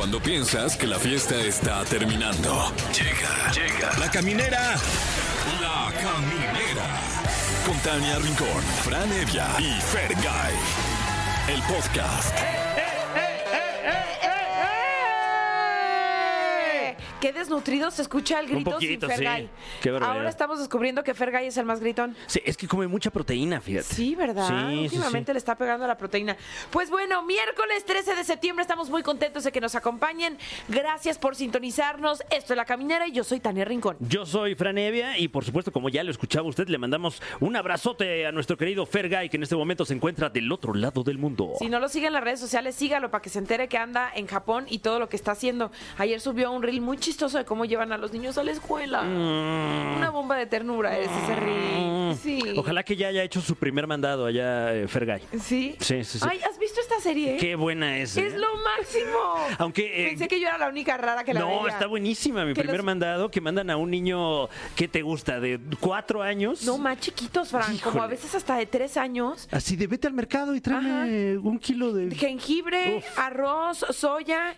Cuando piensas que la fiesta está terminando. Llega, llega. La caminera. La caminera. Con Tania Rincón, Fran Evia y Fergay. El podcast. Qué desnutrido se escucha el grito poquito, sin sí. Fergay. Qué barbaridad. Ahora estamos descubriendo que Fergay es el más gritón. Sí, es que come mucha proteína, fíjate. Sí, ¿verdad? Sí, Últimamente sí. le está pegando a la proteína. Pues bueno, miércoles 13 de septiembre estamos muy contentos de que nos acompañen. Gracias por sintonizarnos. Esto es La Caminera y yo soy Tania Rincón. Yo soy Fran Evia y por supuesto, como ya lo escuchaba usted, le mandamos un abrazote a nuestro querido Fergay, que en este momento se encuentra del otro lado del mundo. Si no lo sigue en las redes sociales, sígalo para que se entere que anda en Japón y todo lo que está haciendo. Ayer subió un reel muy chistoso de cómo llevan a los niños a la escuela. Mm. Una bomba de ternura es ese reel. Sí. Ojalá que ya haya hecho su primer mandado allá, eh, Fergay. ¿Sí? Sí, sí, sí. Ay, ¿has visto esta serie? Qué buena es. Es ¿eh? lo máximo. Aunque, eh, Pensé que yo era la única rara que la No, veía. está buenísima. Mi Que primer los- mandado que mandan a un niño, ¿qué te gusta? ¿De cuatro años? No, más chiquitos, Fran, como a veces hasta de tres años. Así de vete al mercado y tráeme un kilo de... Jengibre, Uf. arroz, soya.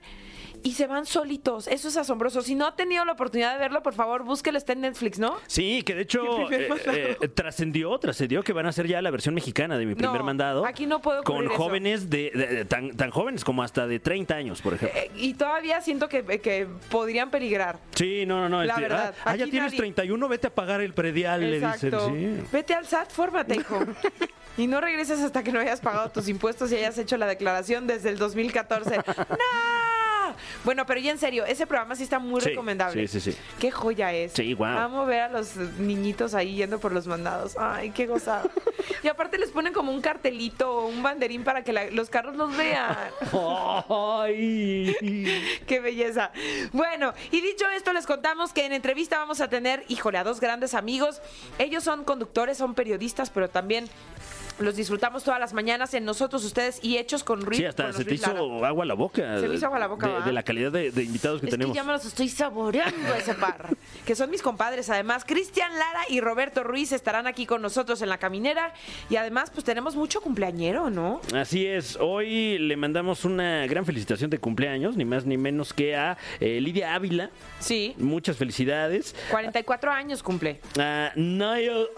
Y se van solitos. Eso es asombroso. Si no ha tenido la oportunidad de verlo, por favor, búsquelo. Está en Netflix, ¿no? Sí, que de hecho eh, eh, trascendió, trascendió que van a hacer ya la versión mexicana de mi primer No, mandado. aquí no ocurrir Con jóvenes de, de- de- tan, tan jóvenes como hasta de 30 años, por ejemplo. Eh, y todavía siento que, que podrían peligrar. Sí, no, no, no. la verdad, ah, ah, ya tienes nadie- 31, vete a pagar el predial, le dicen. Sí. Vete al SAT, fórmate, hijo. Y no regreses hasta que no hayas pagado tus impuestos y hayas hecho la declaración desde el 2014. ¡No! Bueno, pero ya en serio, ese programa sí está muy Sí, recomendable. sí, sí, sí. Qué joya es. Sí, guau. Amo ver a los niñitos ahí yendo por los mandados. Ay, qué gozada. y aparte les ponen como un cartelito o un banderín para que la- los carros los vean. Ay. Qué belleza. Bueno, y dicho esto, les contamos que en entrevista vamos a tener, híjole, a dos grandes amigos. Ellos son conductores, son periodistas, pero también los disfrutamos todas las mañanas en nosotros, ustedes y hechos con Ruiz. Sí, hasta se te hizo agua la boca. Se me hizo agua la boca, De, de la calidad de, de invitados que Es tenemos. que ya me los estoy saboreando ese par. Que son mis compadres, además. Cristian Lara y Roberto Ruiz estarán aquí con nosotros en la caminera. Y además, pues tenemos mucho cumpleañero, ¿no? Así es, hoy le mandamos una gran felicitación de cumpleaños, ni más ni menos que a eh, Lidia Ávila. Sí. Muchas felicidades. 44 años cumple. A Niall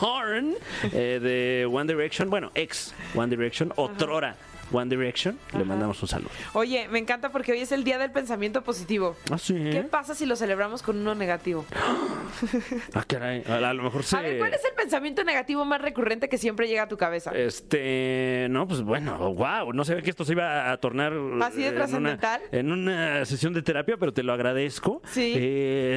Horan eh, de One Direction, bueno, ex One Direction, otrora One Direction, le mandamos un saludo. Oye, me encanta porque hoy es el día del pensamiento positivo. Ah, sí. ¿Qué pasa si lo celebramos con uno negativo? Ah, caray, a, lo mejor se. A ver, ¿cuál es el pensamiento negativo más recurrente que siempre llega a tu cabeza? Este, no, pues bueno, wow, no sabía que esto se iba a tornar ¿Así de en una- trascendental? En una sesión de terapia, pero te lo agradezco. Sí,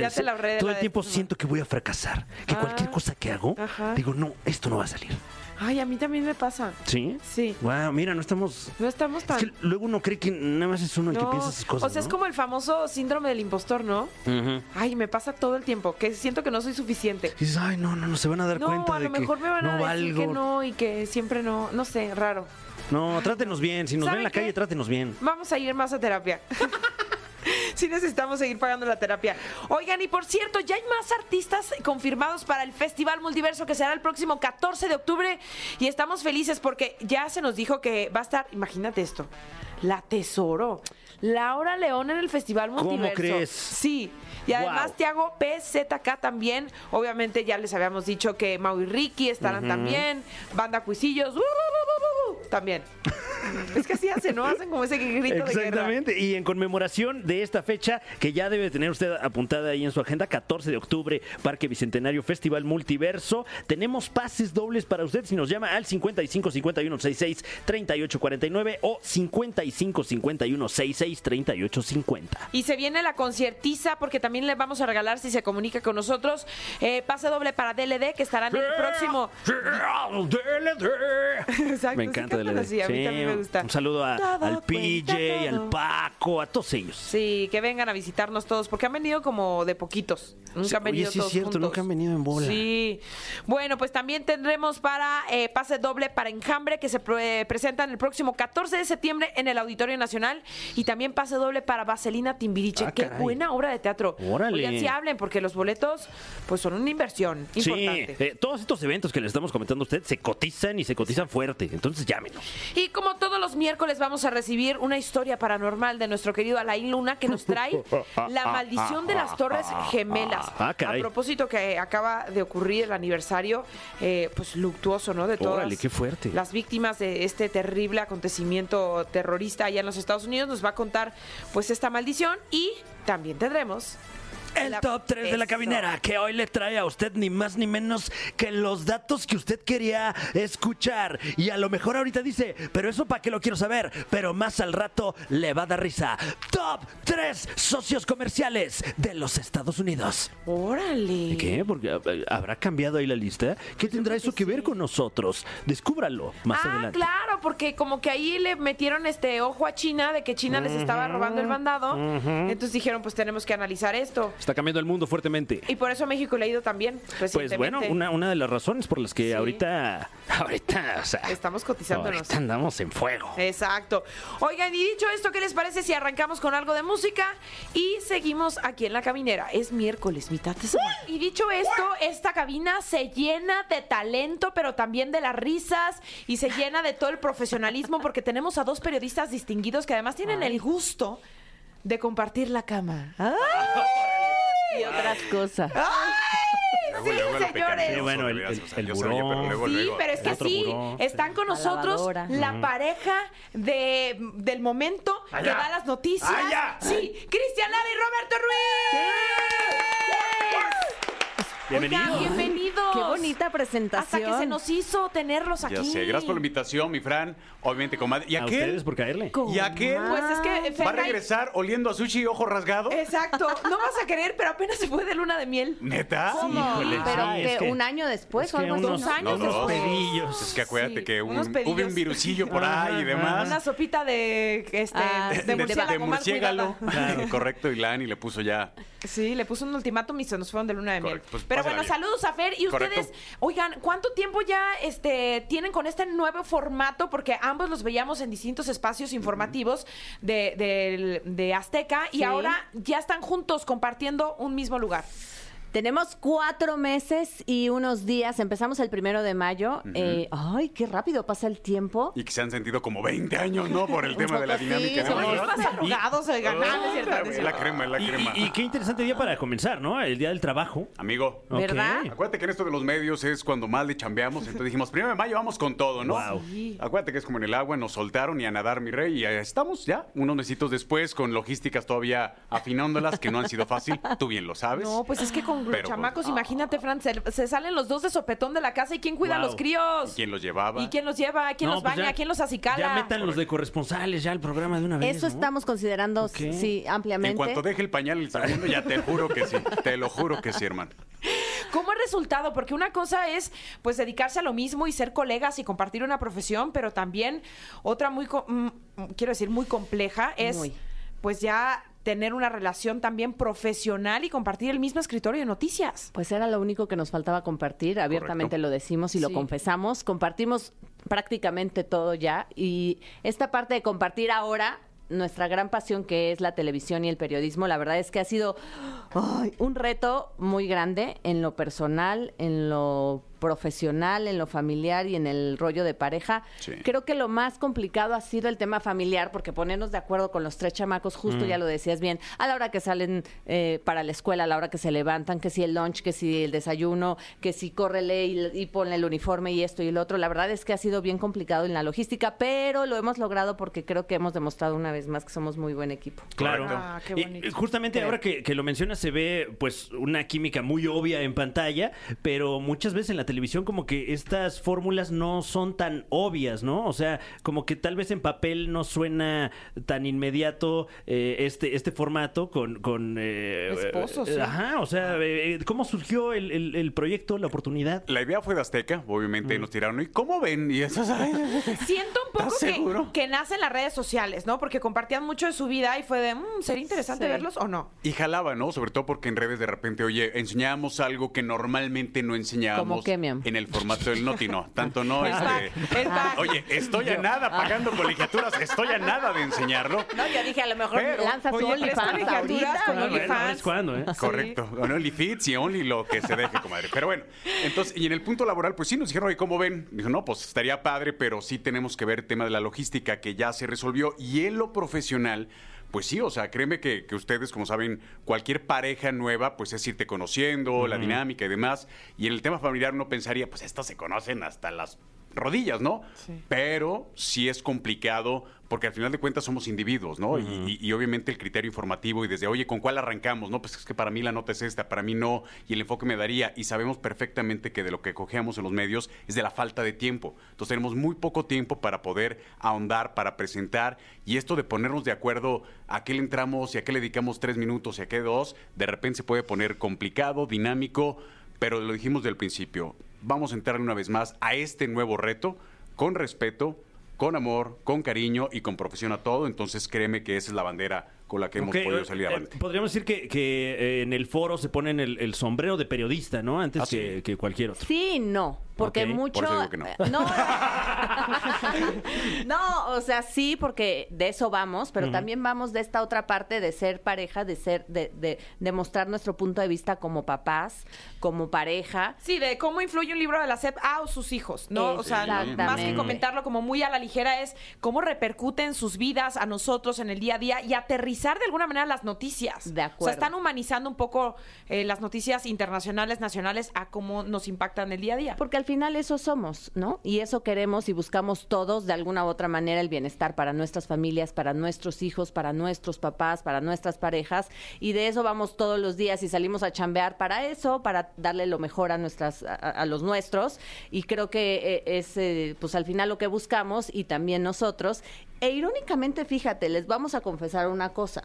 ya te la ahorré de Todo la el tiempo siento que voy a fracasar, que Ah, cualquier cosa que hago, ajá. digo, no, esto no va a salir. Ay, a mí también me pasa. ¿Sí? Sí. Wow, mira, no estamos... No estamos tan... Es que luego uno cree que nada más es uno el que No, piensa esas cosas, o sea, es ¿no? como el famoso síndrome del impostor, ¿no? Ujú. Ay, me pasa todo el tiempo, que siento que no soy suficiente. Y dices, ay, no, no, no, se van a dar No, cuenta a de lo que mejor me van no a decir valgo. que no y que siempre no, no sé, raro. No, trátenos bien. Si nos ven ¿Saben en la qué? calle, trátenos bien. Vamos a ir más a terapia. Sí necesitamos seguir pagando la terapia. Oigan, y por cierto, ya hay más artistas confirmados para el Festival Multiverso que será el próximo 14 de octubre y estamos felices porque ya se nos dijo que va a estar, imagínate esto, la Tesoro, Laura León en el Festival ¿Cómo Multiverso. crees? Sí. Y además Wow. Tiago PZK también. Obviamente ya les habíamos dicho que Mau y Ricky estarán también. Banda Cuisillos. también. es que así hacen, ¿no? Hacen como ese grito de guerra. Exactamente. Y en conmemoración de esta fecha, que ya debe tener usted apuntada ahí en su agenda, 14 de octubre, Parque Bicentenario Festival Multiverso, tenemos pases dobles para usted si nos llama al 55 51 66 38 49 o 55 51 66 38 50. Y se viene la conciertiza porque también le vamos a regalar si se comunica con nosotros eh, pase doble para DLD que estarán el próximo. Exacto, Me encanta DLD. así, a mí Sí, también me gusta. Un saludo a- al PJ, al. Paco, a todos ellos. Sí, que vengan a visitarnos todos, porque han venido como de poquitos. Nunca Sí, han venido oye, sí es todos cierto, juntos. nunca han venido en bola. Sí. Bueno, pues también tendremos para eh, pase doble para Enjambre, que se pre- presentan el próximo 14 de septiembre en el Auditorio Nacional. Y también pase doble para Vaselina Timbiriche. Ah, Qué caray. buena obra de teatro. Órale. Oigan, sí hablen, porque los boletos, pues son una inversión Sí, importante. eh, todos estos eventos que le estamos comentando a usted se cotizan y se cotizan fuerte. Entonces llámenos. Y como todos los miércoles vamos a recibir una historia paranormal de nuestro querido Alain Luna que nos trae la maldición de las Torres Gemelas. Ah, a propósito que acaba de ocurrir el aniversario, eh, pues luctuoso, ¿no? De todas Órale, qué fuerte. las víctimas de este terrible acontecimiento terrorista allá en los Estados Unidos. Nos va a contar, pues, esta maldición y también tendremos El La- top 3 de la Eso. caminera que hoy le trae a usted ni más ni menos que los datos que usted quería escuchar. Y a lo mejor ahorita dice, pero eso para qué lo quiero saber. Pero más al rato le va a dar risa. Top 3 socios comerciales de los Estados Unidos. Órale. ¿Qué? Porque eh, habrá cambiado ahí la lista. ¿Qué tendrá eso que ver con nosotros? Descúbralo más ah, adelante. claro, porque como que ahí le metieron este ojo a China de que China les estaba robando el mandado. Entonces dijeron, pues tenemos que analizar esto. Está cambiando el mundo fuertemente. Y por eso México le ha ido también Pues bueno, una, una de las razones por las que Sí. ahorita, ahorita, o sea, Estamos cotizándonos. ahorita andamos en fuego. Exacto. Oigan, y dicho esto, ¿qué les parece si arrancamos con algo de música y seguimos aquí en la caminera? Es miércoles, mitad de semana. Y dicho esto, esta cabina se llena de talento, pero también de las risas y se llena de todo el profesionalismo porque tenemos a dos periodistas distinguidos que además tienen el gusto de compartir la cama. ¡Ay! y otras cosas. Sí, señores. Sí, bueno, el- el- el buró. Sí, pero es que Otro sí, buró. están con La nosotros lavadora. la pareja de, del momento que da las noticias. Sí, Cristian Lara y Roberto Ruiz. Bienvenidos. Oigan, bienvenidos. Qué bonita Hasta presentación. que se nos hizo tenerlos aquí. Ya sé, gracias por la invitación, mi Fran. Obviamente, comadre. ¿Y A aquel? ustedes por caerle. ¿Y aquel? Pues es que ¿Va a regresar oliendo a sushi y ojo rasgado? Exacto, no vas a querer, pero apenas se fue de luna de miel. ¿Neta? ¿Cómo? Híjole, Pero sí, que, es que- un año después es o algo así, unos- ¿no? Años No, dos. pedillos. Es que acuérdate Sí, que un, hubo un virusillo por Ajá, ahí y demás. Una sopita de este Ah, de, de- murciélago de. Claro, correcto. Y Lani le puso ya. Sí, le puso un ultimátum y se nos fueron de luna de miel. Pues, Pero bueno, bien. saludos a Fer. Y Correcto. ustedes, oigan, ¿cuánto tiempo ya este, tienen con este nuevo formato? Porque ambos los veíamos en distintos espacios informativos de, del- de Azteca y ahora ya están juntos compartiendo un mismo lugar. Tenemos cuatro meses y unos días. Empezamos el primero de mayo. Eh, ay, qué rápido pasa el tiempo. Y que se han sentido como 20 años, ¿no? Por el tema de la sí, dinámica. oigan, ah, no no es Es cierto. la crema, es la crema. y- y qué interesante día para comenzar, ¿no? El día del trabajo. Amigo. ¿Verdad? Acuérdate que en esto de los medios es cuando más le chambeamos. Entonces dijimos, primero de mayo vamos con todo, ¿no? Wow. Sí. Acuérdate que es como en el agua, nos soltaron y a nadar, mi rey. Y ahí estamos ya, unos mesitos después, con logísticas todavía afinándolas, que no han sido fácil. Tú bien lo sabes. No, pues es que con los Pero, pues, chamacos, imagínate, Fran, se, se salen los dos de sopetón de la casa y ¿quién cuida a los críos? ¿Y quién los llevaba? ¿Y quién los lleva? ¿Quién No, los pues baña? ya- ¿Quién los acicala? Ya metan los de corresponsales ya al programa de una vez. Eso ¿no? estamos considerando, Ok. sí, ampliamente. En cuanto deje el pañal el segundo, ya te juro que sí. Te lo juro que sí, hermano. ¿Cómo es resultado? Porque una cosa es pues dedicarse a lo mismo y ser colegas y compartir una profesión, pero también otra muy, co- mm, quiero decir, muy compleja es Muy. pues ya tener una relación también profesional y compartir el mismo escritorio de noticias. Pues era lo único que nos faltaba compartir, abiertamente Correcto. lo decimos y lo confesamos, compartimos prácticamente todo ya y esta parte de compartir ahora nuestra gran pasión que es la televisión y el periodismo, la verdad es que ha sido un reto muy grande en lo personal, en lo profesional, en lo familiar y en el rollo de pareja. Sí. Creo que lo más complicado ha sido el tema familiar, porque ponernos de acuerdo con los tres chamacos, justo ya lo decías bien, a la hora que salen eh, para la escuela, a la hora que se levantan, que si el lunch, que si el desayuno, que si córrele y, y ponle el uniforme y esto y el otro. La verdad es que ha sido bien complicado en la logística, pero lo hemos logrado porque creo que hemos demostrado una vez más que somos muy buen equipo. Claro. Ah, qué Y, bonito. y justamente ahora que, que lo mencionas se ve pues una química muy obvia en pantalla, pero muchas veces en la televisión como que estas fórmulas no son tan obvias, ¿no? O sea, como que tal vez en papel no suena tan inmediato eh, este, este formato con... con eh, Esposos, eh, sí. Ajá, o sea, eh, ¿cómo surgió el, el- el proyecto, la oportunidad? La idea fue de Azteca, obviamente nos tiraron. ¿Y cómo ven? Y eso, Siento un poco ¿Estás que, que nace en las redes sociales, ¿no? Porque compartían mucho de su vida y fue de, "Mm, ¿sería interesante Sí. verlos o no? Y jalaba, ¿no? Sobre todo porque en redes de repente, oye, enseñábamos algo que normalmente no enseñábamos. Como que premium. En el formato del Noti, no. Tanto no. El este, el pack. Oye, estoy a nada pagando colegiaturas, estoy a nada de enseñarlo. No, yo dije, a lo mejor Pero- lanzas Oye, OnlyFans ahorita. con Ah, bueno, OnlyFans. es cuando, ¿eh? Correcto. Con OnlyFits y Only lo que se deje, comadre. Pero bueno, entonces, y en el punto laboral, pues sí nos dijeron, oye, ¿cómo ven? Dijo, no, pues estaría padre, pero sí tenemos que ver el tema de la logística que ya se resolvió. Y en lo profesional, pues sí, o sea, créeme que, que ustedes, como saben, cualquier pareja nueva, pues es irte conociendo, la dinámica y demás. Y en el tema familiar uno pensaría, pues estas se conocen hasta las rodillas, ¿no? Pero sí es complicado porque al final de cuentas somos individuos, ¿no? Y- y, y obviamente el criterio informativo y desde, oye, ¿con cuál arrancamos? No, pues es que para mí la nota es esta, para mí no, y el enfoque me daría. Y sabemos perfectamente que de lo que cojeamos en los medios es de la falta de tiempo. Entonces tenemos muy poco tiempo para poder ahondar, para presentar, y esto de ponernos de acuerdo a qué le entramos y a qué le dedicamos tres minutos y a qué dos, de repente se puede poner complicado, dinámico, pero lo dijimos del principio. Vamos a entrar una vez más a este nuevo reto con respeto, con amor, con cariño y con profesión a todo. Entonces créeme que esa es la bandera con la que hemos podido eh, salir eh, adelante. podríamos decir que, que, eh, en el foro se ponen el, el sombrero de periodista, ¿no? Antes Ah, sí. que, que cualquier otro. Sí, no, porque por mucho... eso digo que no. eh, No, No, o sea, sí, porque de eso vamos, pero también vamos de esta otra parte de ser pareja, de ser, de, de, de mostrar nuestro punto de vista como papás, como pareja. Sí, de cómo influye un libro de la SEP a sus hijos, ¿no? O sea, más que comentarlo como muy a la ligera es cómo repercute en sus vidas, a nosotros en el día a día y aterrizar de alguna manera las noticias. De O acuerdo. sea, están humanizando un poco eh, las noticias internacionales, nacionales, a cómo nos impactan el día a día. Porque al final eso somos, ¿no? Y eso queremos y buscamos todos de alguna u otra manera el bienestar para nuestras familias, para nuestros hijos, para nuestros papás, para nuestras parejas. Y de eso vamos todos los días y salimos a chambear para eso, para darle lo mejor a nuestras, a, a los nuestros. Y creo que eh, es eh, pues al final lo que buscamos y también nosotros. E irónicamente, fíjate, les vamos a confesar una cosa.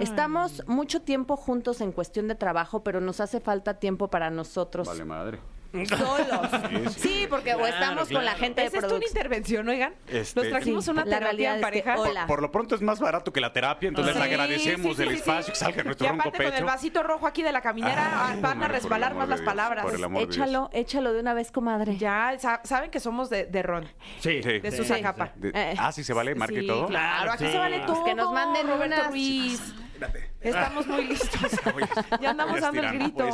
Estamos mucho tiempo juntos en cuestión de trabajo, pero nos hace falta tiempo para nosotros Vale, madre. Solos. Sí, porque o Claro, estamos con la gente de ¿Es esto una intervención, oigan? Este- Nos trajimos Sí, una la terapia en pareja. hola. Por lo pronto es más barato que la terapia, entonces Sí, les agradecemos sí, sí, el sí, espacio sí. que salga nuestro y ronco aparte con el vasito rojo aquí de la caminera Ay, van a resbalar más de las Dios, palabras. por el amor de Dios. Échalo, échalo de una vez, comadre. Ya sa- saben que somos de, de ron, Sí. Sí. de Sí. Susa Capa. De- Eh, ah, sí se vale, marca y Sí, todo. Claro, aquí se vale todo. Que nos manden Roberto unas- Ruiz. Estamos muy listos. Ya andamos dando el grito.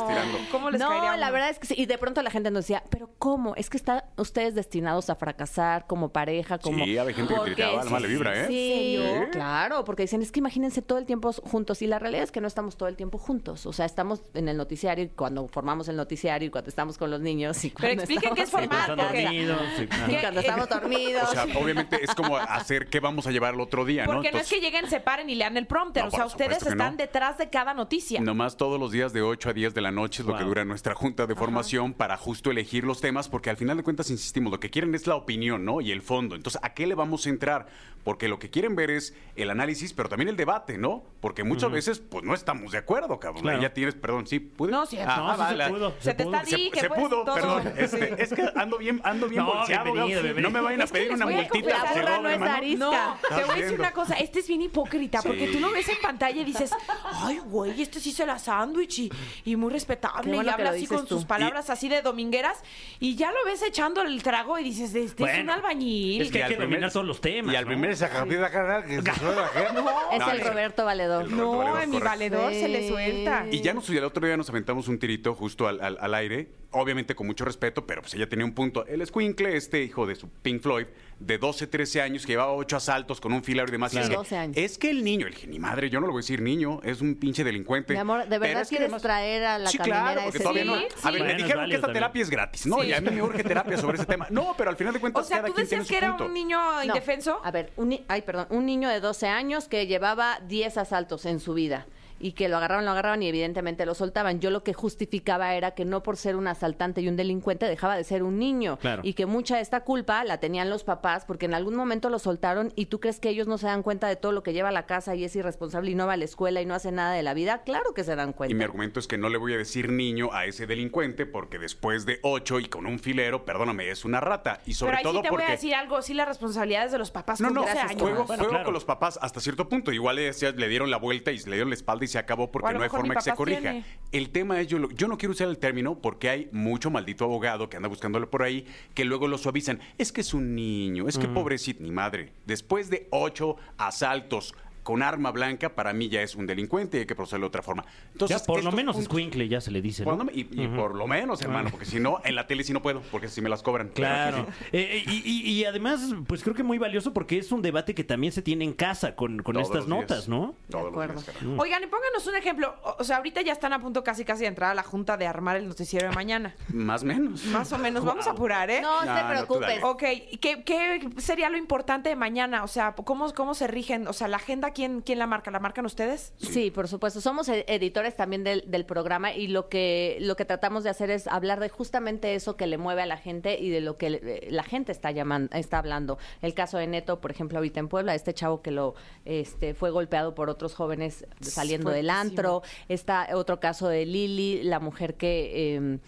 ¿Cómo les no, la verdad es que sí. Y de pronto la gente nos decía, pero ¿cómo? Es que están ustedes destinados a fracasar como pareja, como... Sí, había gente que Porque- gritaba, alma le vibra, ¿eh? Sí, ¿Sí? claro, porque dicen, es que imagínense todo el tiempo juntos. Y la realidad es que no estamos todo el tiempo juntos. O sea, estamos en el noticiario y cuando formamos el noticiario y cuando estamos con los niños. Y Pero cuando expliquen qué es estamos formar, casa. porque- dormidos, sí, claro. Y cuando estamos dormidos. O sea, obviamente es como hacer qué vamos a llevar el otro día, ¿no? Porque no es Entonces, que lleguen, se paren y lean el prompter. No, o sea, ustedes están no. detrás de cada noticia. Nomás todos los días de 8 a 10 de la noche es lo que dura nuestra junta de formación para justo elegir los temas, porque al final de cuentas, insistimos, lo que quieren es la opinión, ¿no? Y el fondo. Entonces, ¿a qué le vamos a entrar? Porque lo que quieren ver es el análisis, pero también el debate, ¿no? Porque muchas veces, pues no estamos de acuerdo, cabrón. Claro. Ya tienes, perdón, sí, ¿pude? No, sí, Ah, No, sí se pudo, Se te pudo. está Se, que se pudo, todo. perdón. Este, es que ando bien, ando bien No, bolseado. bienvenido, Gabo. bienvenido. No me vayan a pedir una multita de burra no es arisca. No, te voy a decir una cosa, este es bien hipócrita, porque tú lo ves en pantalla y dices, ay, güey, este sí se la sándwich y, y muy respetable, bueno y habla así con tú. sus palabras así de domingueras, y ya lo ves echando el trago y dices, este es un albañil. es que hay al que dominar todos los temas, Y al ¿no? carnal que se suele hacer. es No, el no, Roberto Valedor. El Roberto no, Valedor, en mi correcto. valedor se le Sí. suelta. Y ya nos, el otro día nos aventamos un tirito justo al, al- al aire, obviamente con mucho respeto, pero pues ella tenía un punto. El escuincle, este hijo de su Pink Floyd, de 12, 13 años, que llevaba 8 asaltos con un filario y demás. y es, que, 12 años. es que el niño, el dije, ni madre, yo no lo voy a decir niño, es un pinche delincuente. Mi amor, ¿de verdad es que quieres además- traer a la Sí, caminera claro, porque ese todavía no. Sí, A ver, sí. me Bueno, es dijeron que esta también. terapia es gratis, ¿no? Sí. Y a mí me urge terapia sobre ese tema. No, pero al final de O cuentas, sea, cada tú decías que era punto. un niño No, indefenso. A ver, un, ni- ay, perdón, un niño de 12 años que llevaba 10 asaltos en su vida y que lo agarraban, lo agarraban y evidentemente lo soltaban. Yo lo que justificaba era que no por ser un asaltante y un delincuente dejaba de ser un niño Claro. y que mucha de esta culpa la tenían los papás porque en algún momento lo soltaron y tú crees que ellos no se dan cuenta de todo lo que lleva a la casa y es irresponsable y no va a la escuela y no hace nada de la vida. Claro que se dan cuenta. Y mi argumento es que no le voy a decir niño a ese delincuente porque después de ocho y con un filero, perdóname, es una rata. Y sobre Pero ahí todo sí te porque... voy a decir algo, sí las responsabilidades de los papás No, no, 12 gracias, años. juego, Bueno, juego claro. con los papás hasta cierto punto. Igual le, decía- le dieron la vuelta y le dieron la espalda y se acabó porque no hay forma que se corrija. tiene. El tema es, yo, lo- yo no quiero usar el término porque hay mucho maldito abogado que anda buscándole por ahí que luego lo suavizan. Es que es un niño, es que pobrecito, ni madre. Después de ocho asaltos con arma blanca, para mí ya es un delincuente y hay que procederlo de otra forma. Entonces, ya por lo menos puntos- escuincle ya se le dice, ¿no? Y, y por lo menos, hermano, porque si no, en la tele sí no puedo, porque si me las cobran. Claro. Eh, y, y- y además, pues creo que muy valioso porque es un debate que también se tiene en casa con, con Todos estas notas, ¿no? Los acuerdo. días, carajo. Oigan, y pónganos un ejemplo. O- sea, ahorita ya están a punto casi casi de entrar a la junta de armar el noticiero de mañana. Más o menos. Más o menos. Vamos a apurar, ¿eh? No, No, te preocupes. Ok, ¿qué, qué sería lo importante de mañana? O sea, ¿cómo, cómo se rigen? O sea, la agenda, ¿quién, quién la marca? ¿La marcan ustedes? Sí. por supuesto. Somos e- editores también del, del programa y lo que, lo que tratamos de hacer es hablar de justamente eso que le mueve a la gente y de lo que le- la gente está llamando, está hablando. El caso de Neto, por ejemplo, ahorita en Puebla, este chavo que lo este, fue golpeado por otros jóvenes saliendo del antro. Está otro caso de Lili, la mujer que eh,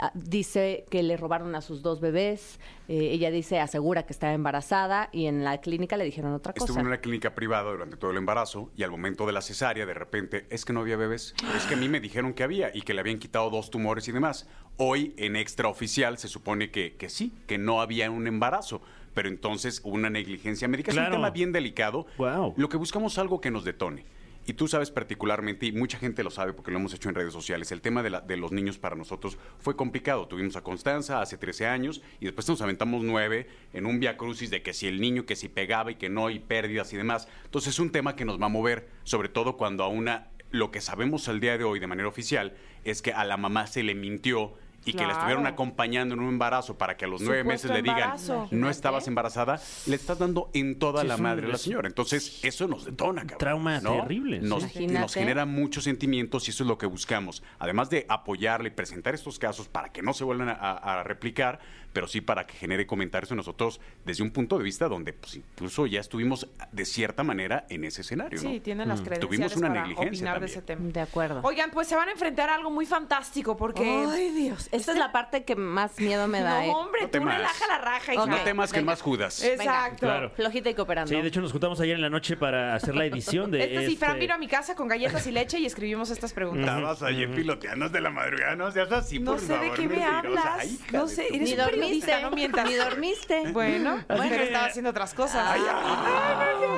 a- dice que le robaron a sus dos bebés. Eh, ella dice, asegura que estaba embarazada y en la clínica le dijeron otra cosa. Estuve en una clínica privada durante todo el embarazo y al momento de la cesárea, de repente, es que no había bebés. Es que a mí me dijeron que había y que le habían quitado dos tumores y demás. Hoy, en extraoficial, se supone que, que sí, que no había un embarazo. Pero entonces una negligencia médica. Es un tema bien delicado. Guau. Lo que buscamos es algo que nos detone. Y tú sabes particularmente, y mucha gente lo sabe porque lo hemos hecho en redes sociales, el tema de, la- de los niños para nosotros fue complicado. Tuvimos a Constanza hace 13 años y después nos aventamos nueve en un via crucis de que si el niño, que si pegaba y que no, y pérdidas y demás. Entonces es un tema que nos va a mover, sobre todo cuando a una, lo que sabemos al día de hoy de manera oficial es que a la mamá se le mintió y que la estuvieron acompañando en un embarazo para que a los nueve meses le digan, embarazo. no estabas embarazada, le estás dando en toda Sí, la madre a la señora. Entonces, eso nos detona, cabrón. Trauma ¿no? terrible. Nos, nos genera muchos sentimientos y eso es lo que buscamos. Además de apoyarle y presentar estos casos para que no se vuelvan a, a- a replicar, pero sí para que genere comentarios en nosotros desde un punto de vista donde pues, incluso ya estuvimos de cierta manera en ese escenario. ¿no? Sí, tienen las credenciales Tuvimos una para negligencia opinar de también. ese tema. De acuerdo. Oigan, pues se van a enfrentar a algo muy fantástico porque... Ay, Dios. Esta es la parte que más miedo me da. no, ¿eh? hombre, No tú temas. relaja la raja, hija. Ok. No temas que venga. más Judas. Exacto. Claro. Flojita y cooperando. Sí, de hecho nos juntamos ayer en la noche para hacer la edición de Este sí, Fran este- vino a mi casa con galletas y leche y escribimos estas preguntas. Estabas ayer piloteando de la madrugada, no seas así, No por sé de qué me mentirosa. hablas. Hija No de sé, eres un dormiste, no mientas. Ni dormiste. Bueno, que- estaba haciendo otras cosas.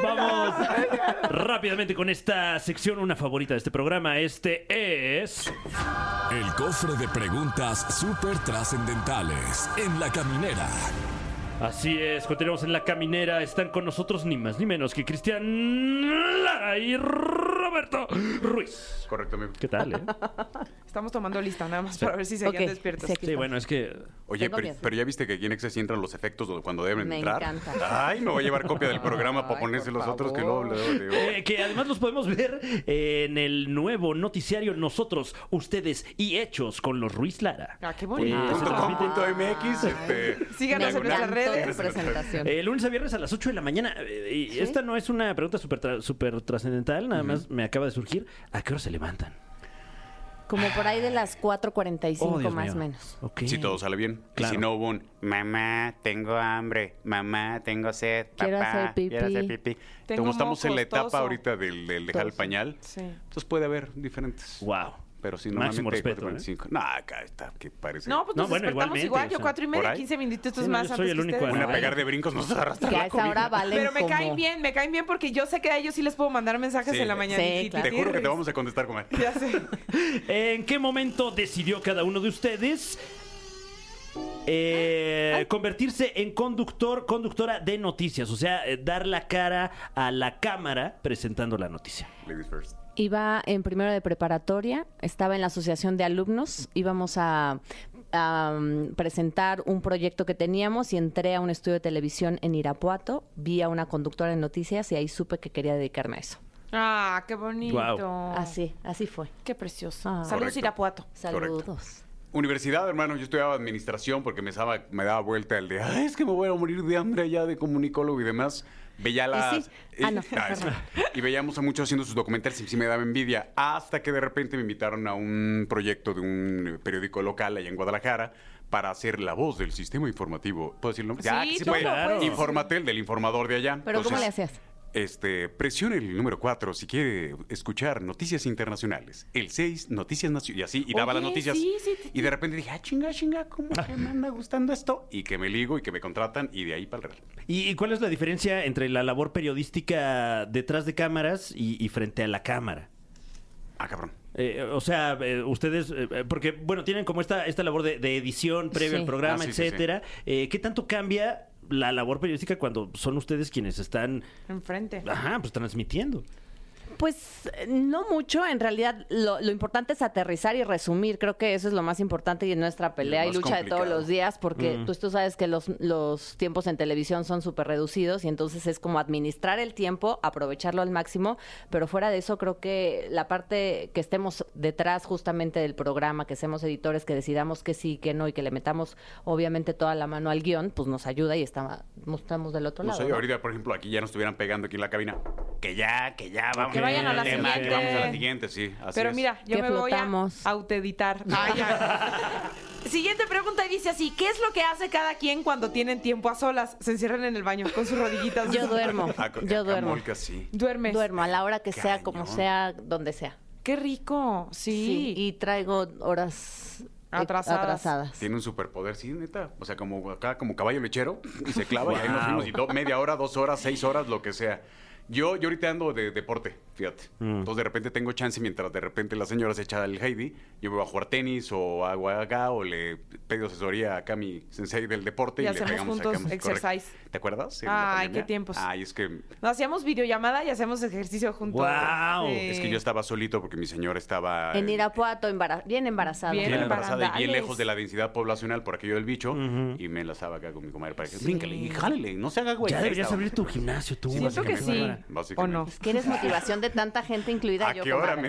Vamos rápidamente con esta sección, una favorita de este programa. Este es. El cofre de preguntas súper trascendentales en la caminera. Así es, continuamos en la caminera. Están con nosotros ni más ni menos que Cristian Lara y Roberto Ruiz. Correcto, amigo. ¿Qué tal, eh? Estamos tomando lista nada más para ver si seguían Ok, despiertos. sí, aquí Sí, está. bueno, es que. Oye, Tengo pero, miedo. pero ya viste que aquí en Excel sí entran los efectos cuando deben Me entrar. encanta. Ay, me voy a llevar copia del programa para Ay, ponerse por los otros que luego, favor. digo. eh, que además los podemos ver en el nuevo noticiario Nosotros, Ustedes y Hechos con los Ruiz Lara. Ah, qué bonito. Eh, se Punto com, transmite- punto MX, este, Síganos en nuestras redes. tu presentación. Eh, lunes a viernes a las 8 de la mañana. Eh, y ¿Sí? esta no es una pregunta súper tra- súper trascendental, nada más me acaba de surgir. ¿A qué hora se levantan? Como por ahí de las 4.45 Oh, más o menos. Si todo sale bien. Claro. Y si no hubo un mamá, tengo hambre, mamá, tengo sed, papá, Quiero hacer pipí. quiero hacer pipí. Tengo Como estamos en la etapa toso. ahorita del, del dejar el pañal, Sí. entonces puede haber diferentes. Wow. Pero si Máximo normalmente respeto, ¿eh? 4:45. No, acá está, que parece. No, pues No, nos bueno, despertamos igual. o Yo sea, cuatro y media. 15 minutitos Sí, no, más yo soy antes el único Una pegar de brincos nos arrastra Que a esa hora valen Pero me como... caen bien, me caen bien porque yo sé que a ellos sí les puedo mandar mensajes Sí. en la mañana. Sí, claro. Te juro que te vamos a contestar como Ya sé. ¿En qué momento decidió cada uno de ustedes eh, convertirse en conductor, conductora de noticias? O sea, eh, dar la cara a la cámara presentando la noticia. Ladies first. Iba en primero de preparatoria, estaba en la asociación de alumnos, íbamos a, a, um, presentar un proyecto que teníamos y entré a un estudio de televisión en Irapuato, vi a una conductora de noticias y ahí supe que quería dedicarme a eso. Ah, qué bonito. Así, así fue. Qué precioso. Ah. Saludos, Correcto. Irapuato. Saludos. Universidad, hermano, yo estudiaba administración porque me daba, me daba vuelta el de, Ay, es que me voy a morir de hambre allá de comunicólogo y demás. Veía las... sí? Ah, no. sí. Y veíamos a muchos haciendo sus documentales y sí me daba envidia. Hasta que de repente me invitaron a un proyecto de un periódico local allá en Guadalajara para hacer la voz del sistema informativo. ¿Puedo decirlo? Ya, Sí, que sí puede. pues. Informatel, del informador de allá. ¿Pero cómo le hacías? Este, presione el número 4 si quiere escuchar noticias internacionales. El 6, noticias nacionales. Y así, y daba Oye, las noticias. sí, sí, sí. Y de repente dije, ah, chinga, chinga, ¿cómo que me anda gustando esto? Y que me ligo y que me contratan y de ahí para el real. ¿Y y cuál es la diferencia entre la labor periodística detrás de cámaras y, y frente a la cámara? Ah, cabrón. Eh, o sea, eh, ustedes, eh, porque, bueno, tienen como esta, esta labor de, de edición previa Sí. al programa, Ah, sí, sí, etcétera. Eh, ¿Qué tanto cambia la labor periodística cuando son ustedes quienes están, Enfrente. ajá, pues transmitiendo? Pues eh, no mucho, en realidad lo, lo importante es aterrizar y resumir, creo que eso es lo más importante y en nuestra pelea y lucha de todos los días, porque Mm. pues, tú sabes que los, los tiempos en televisión son súper reducidos y entonces es como administrar el tiempo, aprovecharlo al máximo, pero fuera de eso creo que la parte que estemos detrás justamente del programa, que seamos editores, que decidamos que sí, que no y que le metamos obviamente toda la mano al guion, pues nos ayuda y está- estamos del otro No lado. sé, ¿no? ahorita, por ejemplo, aquí ya nos estuvieran pegando aquí en la cabina. Que ya, que ya, vamos. Que vayan a la tema, siguiente. Que vamos a la siguiente, sí. así Pero es. mira, yo Que me voy a autoeditar. Siguiente pregunta y dice así: ¿Qué es lo que hace cada quien cuando tienen tiempo a solas? Se encierran en el baño con sus rodillitas. Yo duermo, yo duermo. Sí. Duermes. Duermo a la hora que sea, como sea, donde sea. Qué rico. Sí. y traigo horas eh, Atrasadas. atrasadas. Tiene un superpoder, sí, neta. O sea, como acá, como caballo lechero, y se clava y ahí nos fuimos. Y do- media hora, dos horas, seis horas, lo que sea. Yo, yo ahorita ando de deporte, fíjate. Entonces de repente tengo chance mientras de repente la señora se echa el Heidi. Yo me voy a jugar tenis o hago acá o le pido asesoría acá a mi sensei del deporte. Y Y, hacemos le pegamos juntos acá, correcto. exercise. ¿Te acuerdas? Ay, qué tiempos. Ay, es que, Nos hacíamos videollamada y hacemos ejercicio juntos. Guau. Sí. es que yo estaba solito porque mi señora estaba... En Irapuato, embara- bien embarazada. Bien Bien en embarazada y bien lejos de la densidad poblacional por aquello del bicho. Y me enlazaba acá con mi comadre para que bríncale y jálele, no se haga güey. ya deberías abrir tu gimnasio tú. Siento que sí. Bárbara. ¿O Básicamente. no? Es que eres motivación de tanta gente, incluida ¿A yo. qué hora, hora?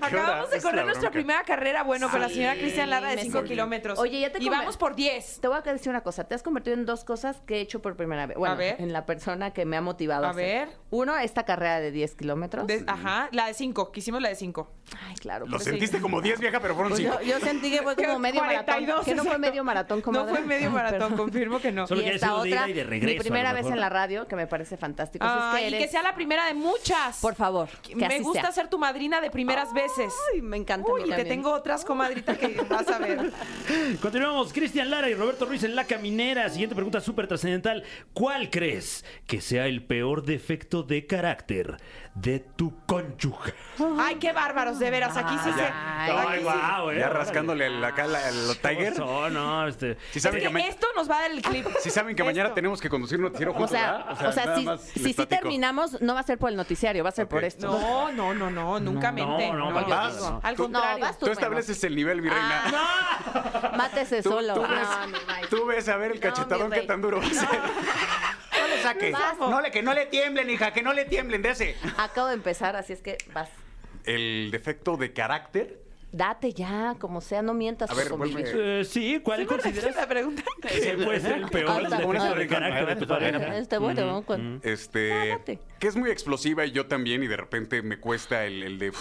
Acabamos de correr nuestra primera carrera, bueno, con la señora Cristian Lara de me 5 sentí- kilómetros. Oye, ya te Y vamos por 10. Te voy a decir una cosa. Te has convertido en dos cosas que he hecho por primera vez. Bueno, A ver. en la persona que me ha motivado. A hacer. ver. Uno, esta carrera de 10 kilómetros. De- ajá, la de 5, que hicimos la de 5. Ay, claro. Lo sentiste como 10 vieja, pero fueron Pues 5. yo, yo sentí que fue como medio 42, maratón. Que no fue medio maratón, como No fue medio maratón, confirmo que no. Solo y esta otra, ida y de regreso, mi primera vez en la radio, que me parece fantástico. Que y que eres- sea la primera de muchas. Por favor, que Me así gusta sea. ser tu madrina de primeras veces. Ay, me encanta. Uy, y te tengo otras comadritas que vas a ver. Continuamos, Cristian Lara y Roberto Ruiz en La Caminera. Siguiente pregunta súper trascendental. ¿Cuál crees que sea el peor defecto de carácter de tu cónyuge? Ay, qué bárbaros, de veras. Aquí sí se. Ay, aquí sí- guau, eh. Ya rascándole la cala al Tiger. No, no, este... Si Es saben que, que ma- esto nos va a dar el clip. si saben que mañana Esto. tenemos que conducir noticiero O juntos, sea, ¿verdad? o sea, nada si, más si les sí platico. terminamos, no va a ser por el noticiario, va a ser Ok. por esto. No, no, no, no, nunca No, mente. no, No, vas, Al Tú- contrario. No, vas Tú estableces el nivel, mi reina. Ah, Mátese Tú, solo. tú ves, No, mi Mike. tú ves a ver el No, cachetadón que rey. tan duro va a ser. No le saque. Vas. No le, que no le tiemblen, hija, que no le tiemblen de ese. Acabo de empezar, así es que vas. El defecto de carácter. Date ya, como sea, no mientas A ver, vuelve. Eh, sí, ¿cuál ¿Sí consideras? la pregunta? que puede ser el peor defecto de carácter de tu pareja? Este bueno, con- Este. Date. Que es muy explosiva y yo también, y de repente me cuesta el, el de.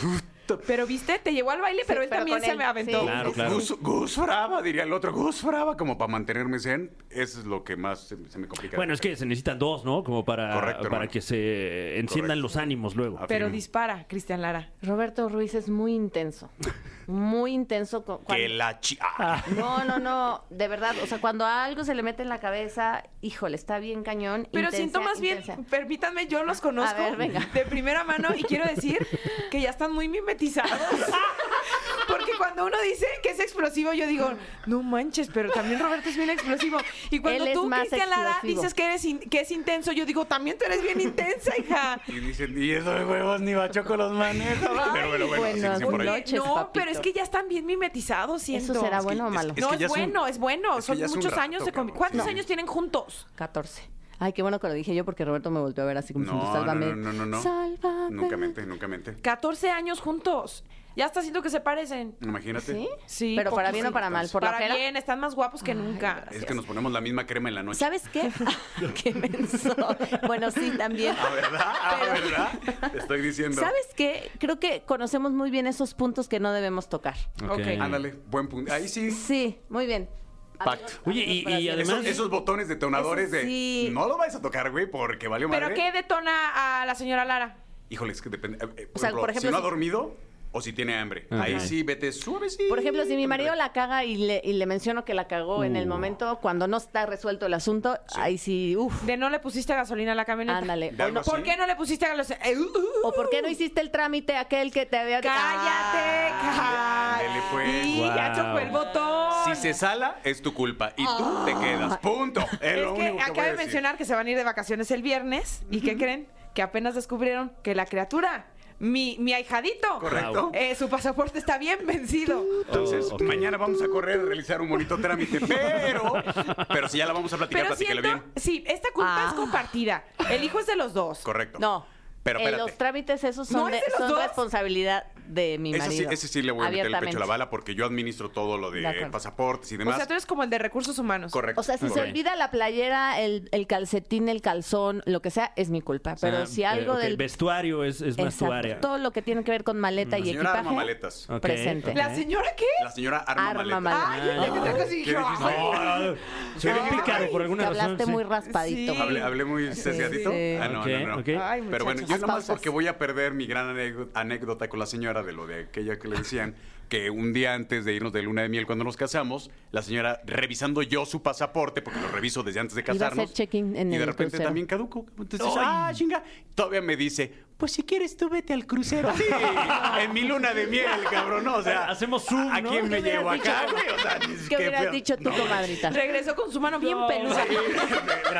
Pero viste, te llevó al baile, pero él pero también se él, me aventó. sí. Claro, claro. Gus, Gus Brava, diría el otro. Gus Brava, como para mantenerme zen. Eso es lo que más se, se me complica. Bueno, es que se necesitan dos, ¿no? Como para, Correcto, para que se enciendan Correcto. los ánimos luego. Ah, Pero dispara, Cristian Lara. Roberto Ruiz es muy intenso. Muy intenso. cu- Que cuando- la chi. ah, No, no, no, de verdad, o sea, cuando algo se le mete en la cabeza, híjole, está bien cañón. Pero intensa, siento más bien, permítanme, yo los conozco A ver, venga. de primera mano y quiero decir que ya están muy mimetizados. Porque cuando uno dice que es explosivo, yo digo, no manches, pero también Roberto es bien explosivo. Y cuando Él tú, Cristian Lara, dices que, eres in- que es intenso, yo digo, también tú eres bien intensa, hija. Y dicen, y esos huevos ni bachoco los maneja. Pero bueno, bueno, sí, buenas sí, por ahí. noches. no, pero es que ya están bien mimetizados, siento. ¿Eso será Es que- bueno o malo? es no, que es, ya es un- bueno, es bueno. es que Son ya es un muchos rato, años de cabrón. ¿Cuántos Sí. años tienen juntos? 14. Ay, qué bueno que lo dije yo porque Roberto me volvió a ver así como No, diciendo, no, sálvame. no, no, no, no. Sálvame. Nunca mente, nunca mente. 14 años juntos. Ya está haciendo que se parecen. Imagínate. ¿Sí? Sí, Pero para bien o para mal, por Para bien, están más guapos que nunca. Es que nos ponemos la misma crema en la noche. ¿Sabes qué? qué menso. Bueno, sí, también. Ah, ¿verdad? Ah, ¿verdad? Te estoy diciendo. ¿Sabes qué? Creo que conocemos muy bien esos puntos que no debemos tocar. Ok. Ándale, buen punto. Ahí sí. Sí, muy bien. Pacto. Oye, y, además... esos botones detonadores Ese sí. de no lo vais a tocar, güey, porque valió ¿Pero madre. qué detona a la señora Lara? Híjole, es que depende. eh, eh, O sea, ejemplo, por ejemplo, si no ha dormido o si tiene hambre. Ahí sí, vete suave, sí. Por ejemplo, si mi marido la caga y le, y le menciono que la cagó en el momento, cuando no está resuelto el asunto, ahí sí, uff, De no le pusiste gasolina a la camioneta. ándale. No-. ¿Por qué no le pusiste gasolina? Uh, uh, o por qué no hiciste el trámite aquel que te había... ¡Cállate! Ah. Ándele, pues. Y ya chocó el botón. Si se sala, es tu culpa. Y tú te quedas. Punto. Es, Es lo que único que acaba de mencionar que se van a ir de vacaciones el viernes. ¿Y qué creen? Que apenas descubrieron que la criatura, mi, mi ahijadito, Correcto. eh, su pasaporte está bien vencido. Entonces, Oh, mañana vamos a correr a realizar un bonito trámite. Pero, pero si ya la vamos a platicar, siento, bien. sí, esta culpa Ah. es compartida. El hijo es de los dos. Correcto. No. Pero Eh, los trámites esos ¿No son, es de- de los son dos? responsabilidad de mi Ese sí, marido. ese sí le voy a meter el pecho a la bala porque yo administro todo lo de, pasaportes y O demás. sea, tú eres como el de recursos humanos. Correcto. O sea, si se olvida la playera, el, el calcetín, el calzón, lo que sea, es mi culpa. Pero Ah, si algo ok, del... Vestuario es, es más tu área. todo lo que tiene que ver con maleta La y señora arma equipaje, maletas. Presente. ¿La señora qué? La señora arma, Arma maletas. maletas. Ay, así, ¿Qué No, por alguna razón. hablaste muy raspadito. Sí. ¿Hablé, muy sesgadito? Ah, no, no, no. Pero bueno, yo nomás porque voy a perder mi gran anécdo- anécdota con la señora de lo de aquella que le decían que un día antes de irnos de luna de miel cuando nos casamos, la señora revisando yo su pasaporte, porque lo reviso desde antes de Iba a casarnos. hacer check-in en y de el repente crucero. también caduco. Entonces, ah, chinga. Todavía me dice, pues si quieres tú vete al crucero. Sí, en mi luna de miel, cabrón. ¿no? O sea, Hacemos zoom, ¿A ¿no? quién me ¿Qué hubieras llevo acá, güey? O sea, ni ¿Qué hubieras dicho tú, No, comadrita? Regresó con su mano bien peluda. Sí,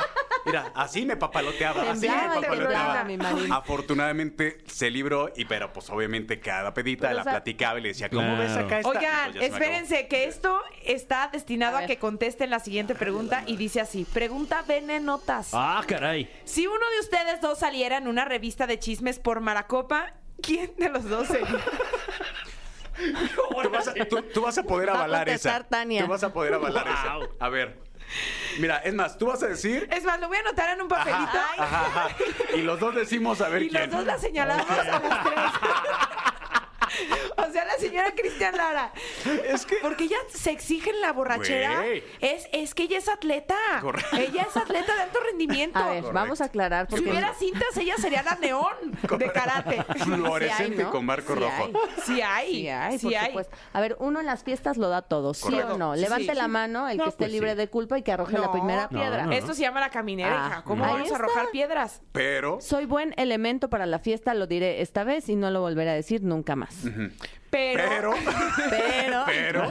mira, así me papaloteaba, así me papaloteaba. Afortunadamente se libró y pero pues obviamente cada pedita Pero, la o sea- platicaba y le decía, ¿cómo Claro. ves acá esta? Oigan, Pues espérense, que esto está destinado A a, que contesten la siguiente pregunta y dice así: Pregunta venenotas. Ah, caray. Si uno de ustedes dos saliera en una revista de chismes por Maracopa, ¿quién de los dos sería? Tú vas, a, tú- tú vas a poder Va a avalar contestar esa. Tania. Tú vas a poder avalar Wow. esa. A ver. Mira, es más, tú vas a decir. Es más, lo voy a anotar en un papelito Ajá, ajá, ajá. Y los dos decimos a ver y quién. los dos la señalamos a las tres. O sea, la señora Cristian Lara. Es que. Porque ella se exige en la borrachera. Es, es que ella es atleta. Correcto. Ella es atleta de alto rendimiento. A ver, vamos a aclarar Si hubiera cintas, ella sería la neón de karate. Fluorescente Sí hay, ¿no? con marco Sí rojo. hay. Sí hay. Sí hay, sí por hay. supuesto. A ver, uno en las fiestas lo da todo, ¿sí Correcto. o no? Levante sí. la mano el No, que esté pues libre sí. de culpa y que arroje la primera no, piedra. no. Esto se llama la caminera, Ah, hija. ¿Cómo vamos a arrojar piedras? Pero. Soy buen elemento para la fiesta, lo diré esta vez y no lo volveré a decir nunca más. Pero, Pero. Pero... Pero.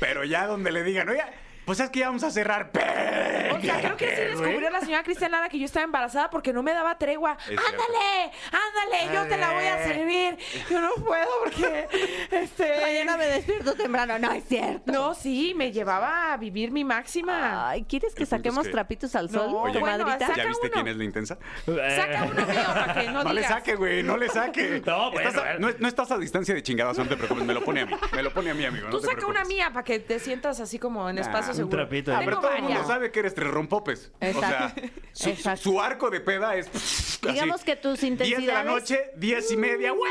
Pero ya donde le digan, oye, pues es que ya vamos a cerrar. O sea, creo que sí descubrió la señora Cristian Lara que yo estaba embarazada porque no me daba tregua. ¡Ándale! ¡Ándale! Yo te la voy a servir. Yo no puedo porque. Este. Mañana me despierto temprano, no es cierto. No, sí, me llevaba a vivir mi máxima. Ay, ¿quieres que saquemos es que- trapitos al sol, No, Oye, bueno, ¿Ya viste uno. quién es la intensa? Saca uno mío para que no, No le digas. saque, güey, no le saque. No, bueno, Estás a- no, no estás a distancia de chingadas, no te preocupes, me lo pone a mí. Me lo pone a mí, amigo. Tú no saca una mía para que te sientas así como en espacio un seguro. trapito. Ah, Tengo pero todo el mundo varias. sabe que eres tres rompopes. Exacto. O sea, su, Exacto. su arco de peda es. Digamos que tus 10 de la intensidades- noche, 10 y media, ¡guau!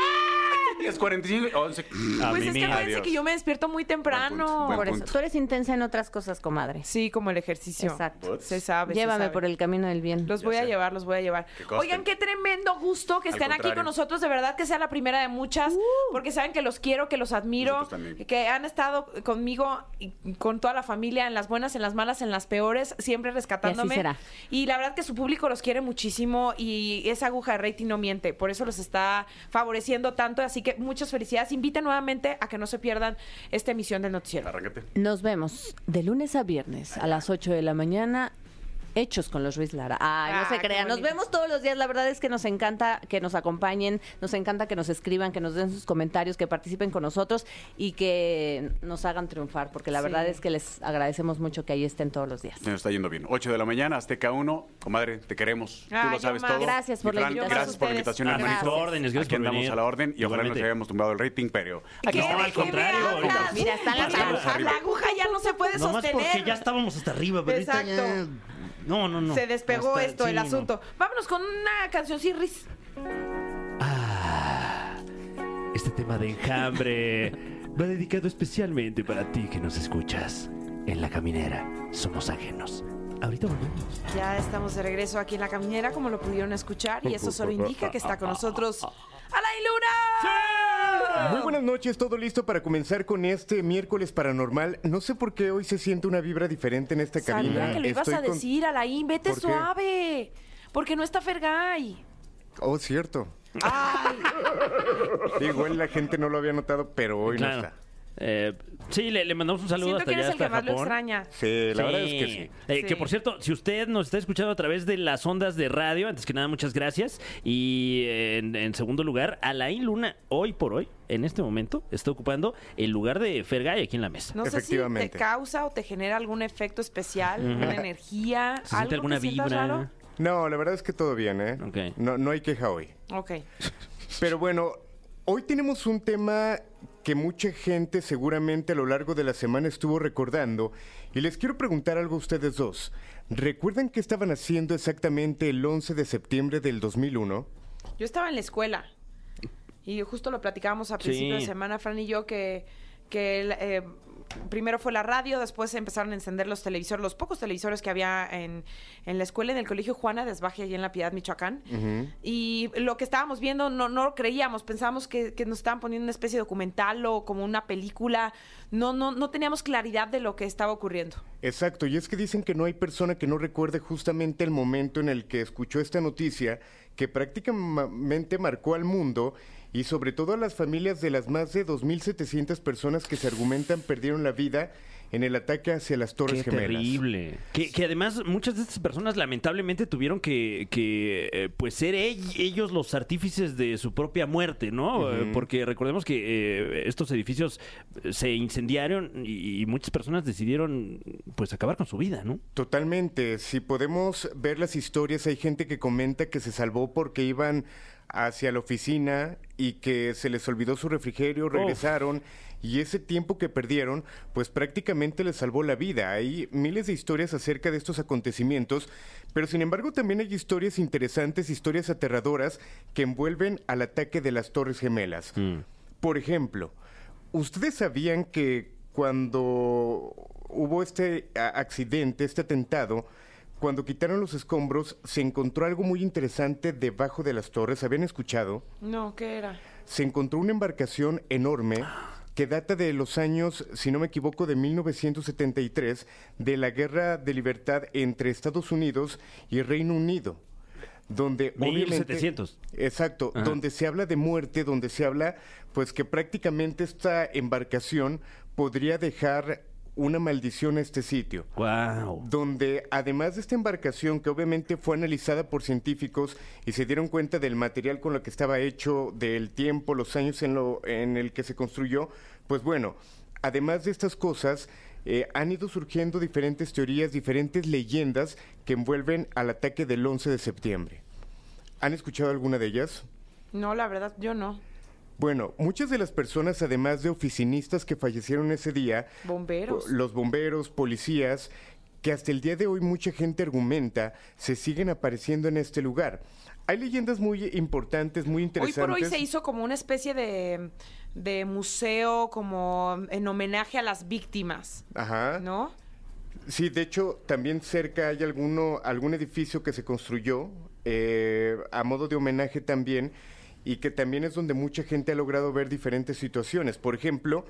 10, 45, 11. A Pues mí es que mía. acuérdense que yo me despierto muy temprano. Buen Por eso, punto. tú eres intensa en otras cosas, comadre. Sí, como el ejercicio. Exacto. Se sabe. se Llévame sabe. por el camino del bien. Los Ya voy a sé. llevar, los voy a llevar. Que. Oigan, qué tremendo gusto que Al estén aquí contrario. con nosotros. De verdad que sea la primera de muchas. porque saben que los quiero, que los admiro. Nosotros también. Que han estado conmigo y con toda la familia en las buenas, en las malas, en las peores, siempre rescatándome. Y así será. Y la verdad que su público los quiere muchísimo y esa aguja de rating no miente. Por eso los está favoreciendo tanto. Así que muchas felicidades. Inviten nuevamente a que no se pierdan esta emisión del noticiero. Arráncate. Nos vemos de lunes a viernes a las 8 de la mañana. Hechos con los Ruiz Lara. Ay, no Ah, se qué crean. Nos vemos todos los días. La verdad es que nos encanta que nos acompañen, nos encanta que nos escriban, que nos den sus comentarios, que participen con nosotros y que nos hagan triunfar, porque la Sí. verdad es que les agradecemos mucho que ahí estén todos los días. Nos está yendo bien. 8 de la mañana, Azteca 1. Comadre, te queremos. Tú Ay, lo sabes todo. Gracias por la Fran, invitación. Gracias por la invitación, A hermanito. tus órdenes, gracias Aquí por andamos a la orden y ojalá nos hayamos tumbado el rating, pero aquí estamos. al ¿De qué me contrario, Mira, manos. arriba. La aguja ya no se puede Nomás sostener. porque ya estábamos hasta arriba, pero ya- Exacto. No, no, no. Se despegó Hasta- esto, sí, el no. asunto. Vámonos con una canción Riz. Este tema de enjambre va dedicado especialmente para ti que nos escuchas. en la caminera. Somos ajenos. Ahorita volvemos. Ya estamos de regreso aquí en la caminera, como lo pudieron escuchar, y eso solo indica que está con nosotros Alain Luna. Muy buenas noches, todo listo para comenzar con este miércoles paranormal. No sé por qué hoy se siente una vibra diferente en esta cabina. Sabía que lo ibas Estoy a con- decir, Alain, vete ¿Por qué? suave. Porque no está Fergay. Oh, cierto. Ay, Igual la gente no lo había notado, pero hoy no está. Eh, sí, le, le mandamos un saludo siento hasta que eres allá, el que hasta más lo Japón. extraña. Sí, la verdad es que Sí. Eh, Sí. Que por cierto, si usted nos está escuchando a través de las ondas de radio, antes que nada, muchas gracias. Y eh, en, en segundo lugar, Alain Luna, hoy por hoy, en este momento, está ocupando el lugar de Fergay aquí en la mesa. No sé si te causa o te genera algún efecto especial, una energía, ¿Se algo siente alguna que vibra? raro. No, la verdad es que todo bien, ¿eh? No, no hay queja hoy. Ok. Pero bueno, hoy tenemos un tema que mucha gente seguramente a lo largo de la semana estuvo recordando y les quiero preguntar algo a ustedes dos. ¿Recuerdan qué estaban haciendo exactamente el 11 de septiembre del 2001? Yo estaba en la escuela y justo lo platicábamos a Sí. principio de semana, Fran y yo, que, que eh, primero fue la radio, después se empezaron a encender los televisores, los pocos televisores que había en, en la escuela, en el colegio Juana Desbaje, allí en La Piedad, Michoacán. Y lo que estábamos viendo no, no lo creíamos, pensábamos que, que nos estaban poniendo una especie de documental o como una película. No, no, no teníamos claridad de lo que estaba ocurriendo. Exacto, y es que dicen que no hay persona que no recuerde justamente el momento en el que escuchó esta noticia que prácticamente marcó al mundo y sobre todo a las familias de las más de 2.700 personas que se argumentan perdieron la vida en el ataque hacia las Torres Qué Gemelas. terrible. Que, que además muchas de estas personas lamentablemente tuvieron que, que, eh, pues ser ell- ellos los artífices de su propia muerte, ¿no? Eh, Porque recordemos que eh, estos edificios se incendiaron y, y muchas personas decidieron pues acabar con su vida, ¿no? Totalmente. Si podemos ver las historias, hay gente que comenta que se salvó porque iban hacia la oficina y que se les olvidó su refrigerio, regresaron y ese tiempo que perdieron, pues prácticamente les salvó la vida. Hay miles de historias acerca de estos acontecimientos, pero sin embargo también hay historias interesantes, historias aterradoras que envuelven al ataque de las Torres Gemelas. Por ejemplo, ¿ustedes sabían que cuando hubo este accidente, este atentado, cuando quitaron los escombros, se encontró algo muy interesante debajo de las torres? ¿Habían escuchado? No, ¿qué era? Se encontró una embarcación enorme que data de los años, si no me equivoco, de 1973, de la guerra de libertad entre Estados Unidos y Reino Unido. Donde obviamente 1700. Exacto, Ajá. donde se habla de muerte, donde se habla, pues que prácticamente esta embarcación podría dejar una maldición a este sitio Wow. donde además de esta embarcación que obviamente fue analizada por científicos y se dieron cuenta del material con lo que estaba hecho, del tiempo, los años en, lo, en el que se construyó, pues bueno, además de estas cosas, eh, han ido surgiendo diferentes teorías, diferentes leyendas que envuelven al ataque del 11 de septiembre. ¿Han escuchado alguna de ellas? No, la verdad, yo no. Bueno, muchas de las personas, además de oficinistas que fallecieron ese día, Bomberos. los bomberos, policías, que hasta el día de hoy mucha gente argumenta, se siguen apareciendo en este lugar. Hay leyendas muy importantes, muy Hoy interesantes. por hoy se hizo como una especie de, de museo, como en homenaje a las víctimas, Ajá. ¿no? Sí, de hecho, también cerca hay alguno, algún edificio que se construyó eh, a modo de homenaje también y que también es donde mucha gente ha logrado ver diferentes situaciones. Por ejemplo,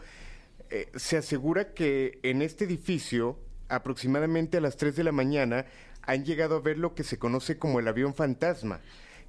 eh, se asegura que en este edificio, aproximadamente a las 3 de la mañana, han llegado a ver lo que se conoce como el avión fantasma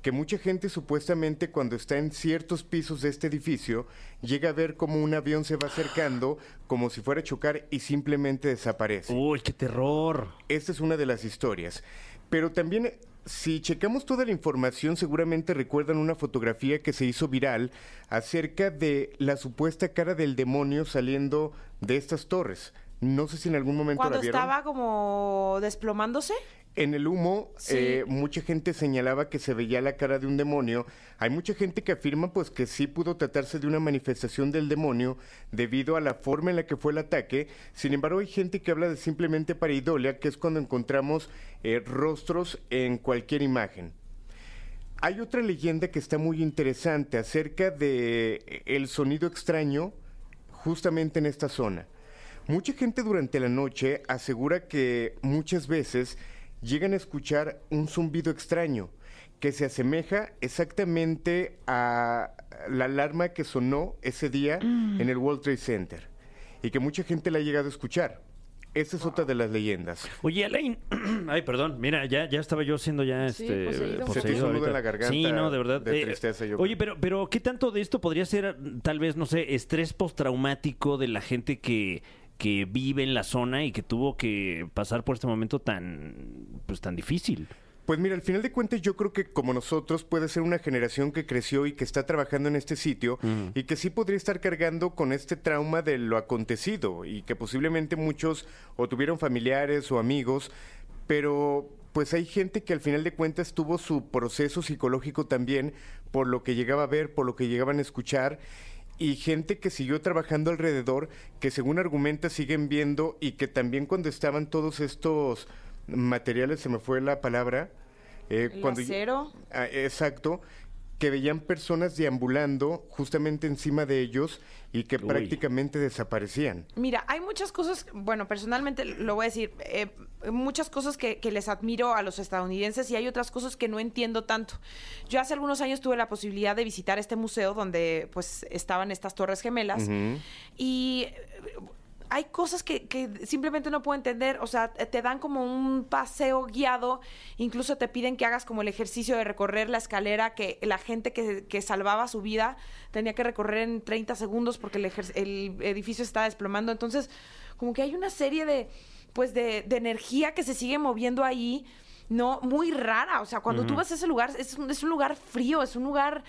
que mucha gente supuestamente cuando está en ciertos pisos de este edificio llega a ver como un avión se va acercando como si fuera a chocar y simplemente desaparece. Uy, qué terror. Esta es una de las historias. Pero también, si checamos toda la información, seguramente recuerdan una fotografía que se hizo viral acerca de la supuesta cara del demonio saliendo de estas torres. No sé si en algún momento Cuando la vieron. estaba como desplomándose. En el humo, Sí. eh, mucha gente señalaba que se veía la cara de un demonio. Hay mucha gente que afirma pues que sí pudo tratarse de una manifestación del demonio debido a la forma en la que fue el ataque. Sin embargo, hay gente que habla de simplemente pareidolia, que es cuando encontramos eh, rostros en cualquier imagen. Hay otra leyenda que está muy interesante acerca de eh, el sonido extraño justamente en esta zona. Mucha gente durante la noche asegura que muchas veces llegan a escuchar un zumbido extraño que se asemeja exactamente a la alarma que sonó ese día en el World Trade Center y que mucha gente la ha llegado a escuchar. Esta es otra de las leyendas. Oye, Alain, ay, perdón, mira, ya, ya estaba yo siendo ya Sí, este poseído. Se te hizo un nudo ahorita. en la garganta Sí, no, de verdad. de Eh, tristeza, yo oye, pero, pero ¿qué tanto de esto podría ser, tal vez, no sé, estrés postraumático de la gente que, que vive en la zona y que tuvo que pasar por este momento tan, pues, tan difícil? Pues mira, al final de cuentas yo creo que como nosotros puede ser una generación que creció y que está trabajando en este sitio y que sí podría estar cargando con este trauma de lo acontecido y que posiblemente muchos o tuvieron familiares o amigos, pero pues hay gente que al final de cuentas tuvo su proceso psicológico también por lo que llegaba a ver, por lo que llegaban a escuchar y gente que siguió trabajando alrededor, que según argumenta siguen viendo y que también cuando estaban todos estos materiales, se me fue la palabra, eh, El cuando acero. Ah, exacto, que veían personas deambulando justamente encima de ellos y que Uy. prácticamente desaparecían. Mira, hay muchas cosas, bueno, personalmente lo voy a decir, eh, muchas cosas que, que les admiro a los estadounidenses y hay otras cosas que no entiendo tanto. Yo hace algunos años tuve la posibilidad de visitar este museo donde pues estaban estas torres gemelas y hay cosas que, que simplemente no puedo entender, o sea, te dan como un paseo guiado, incluso te piden que hagas como el ejercicio de recorrer la escalera que la gente que, que salvaba su vida tenía que recorrer en 30 segundos porque el, el edificio estaba desplomando, entonces como que hay una serie de, pues, de, de energía que se sigue moviendo ahí, no, muy rara, o sea, cuando tú vas a ese lugar, es un, es un lugar frío, es un lugar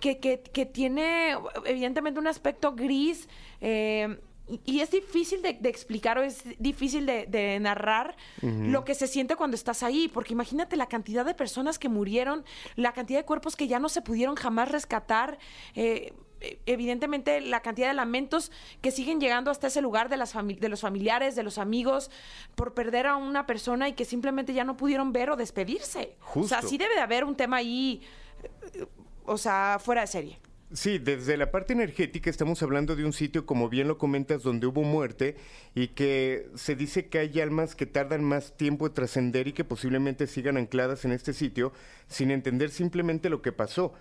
que, que, que tiene evidentemente un aspecto gris eh, y- es difícil de, de explicar o es difícil de, de narrar lo que se siente cuando estás ahí, porque imagínate la cantidad de personas que murieron, la cantidad de cuerpos que ya no se pudieron jamás rescatar. eh, eh, Evidentemente, la cantidad de lamentos que siguen llegando hasta ese lugar de, las de los familiares, de los amigos, por perder a una persona y que simplemente ya no pudieron ver o despedirse. O sea, sí debe de haber un tema ahí, eh, o sea, fuera de serie. Sí, desde la parte energética estamos hablando de un sitio, como bien lo comentas, donde hubo muerte y que se dice que hay almas que tardan más tiempo en trascender y que posiblemente sigan ancladas en este sitio sin entender simplemente lo que pasó.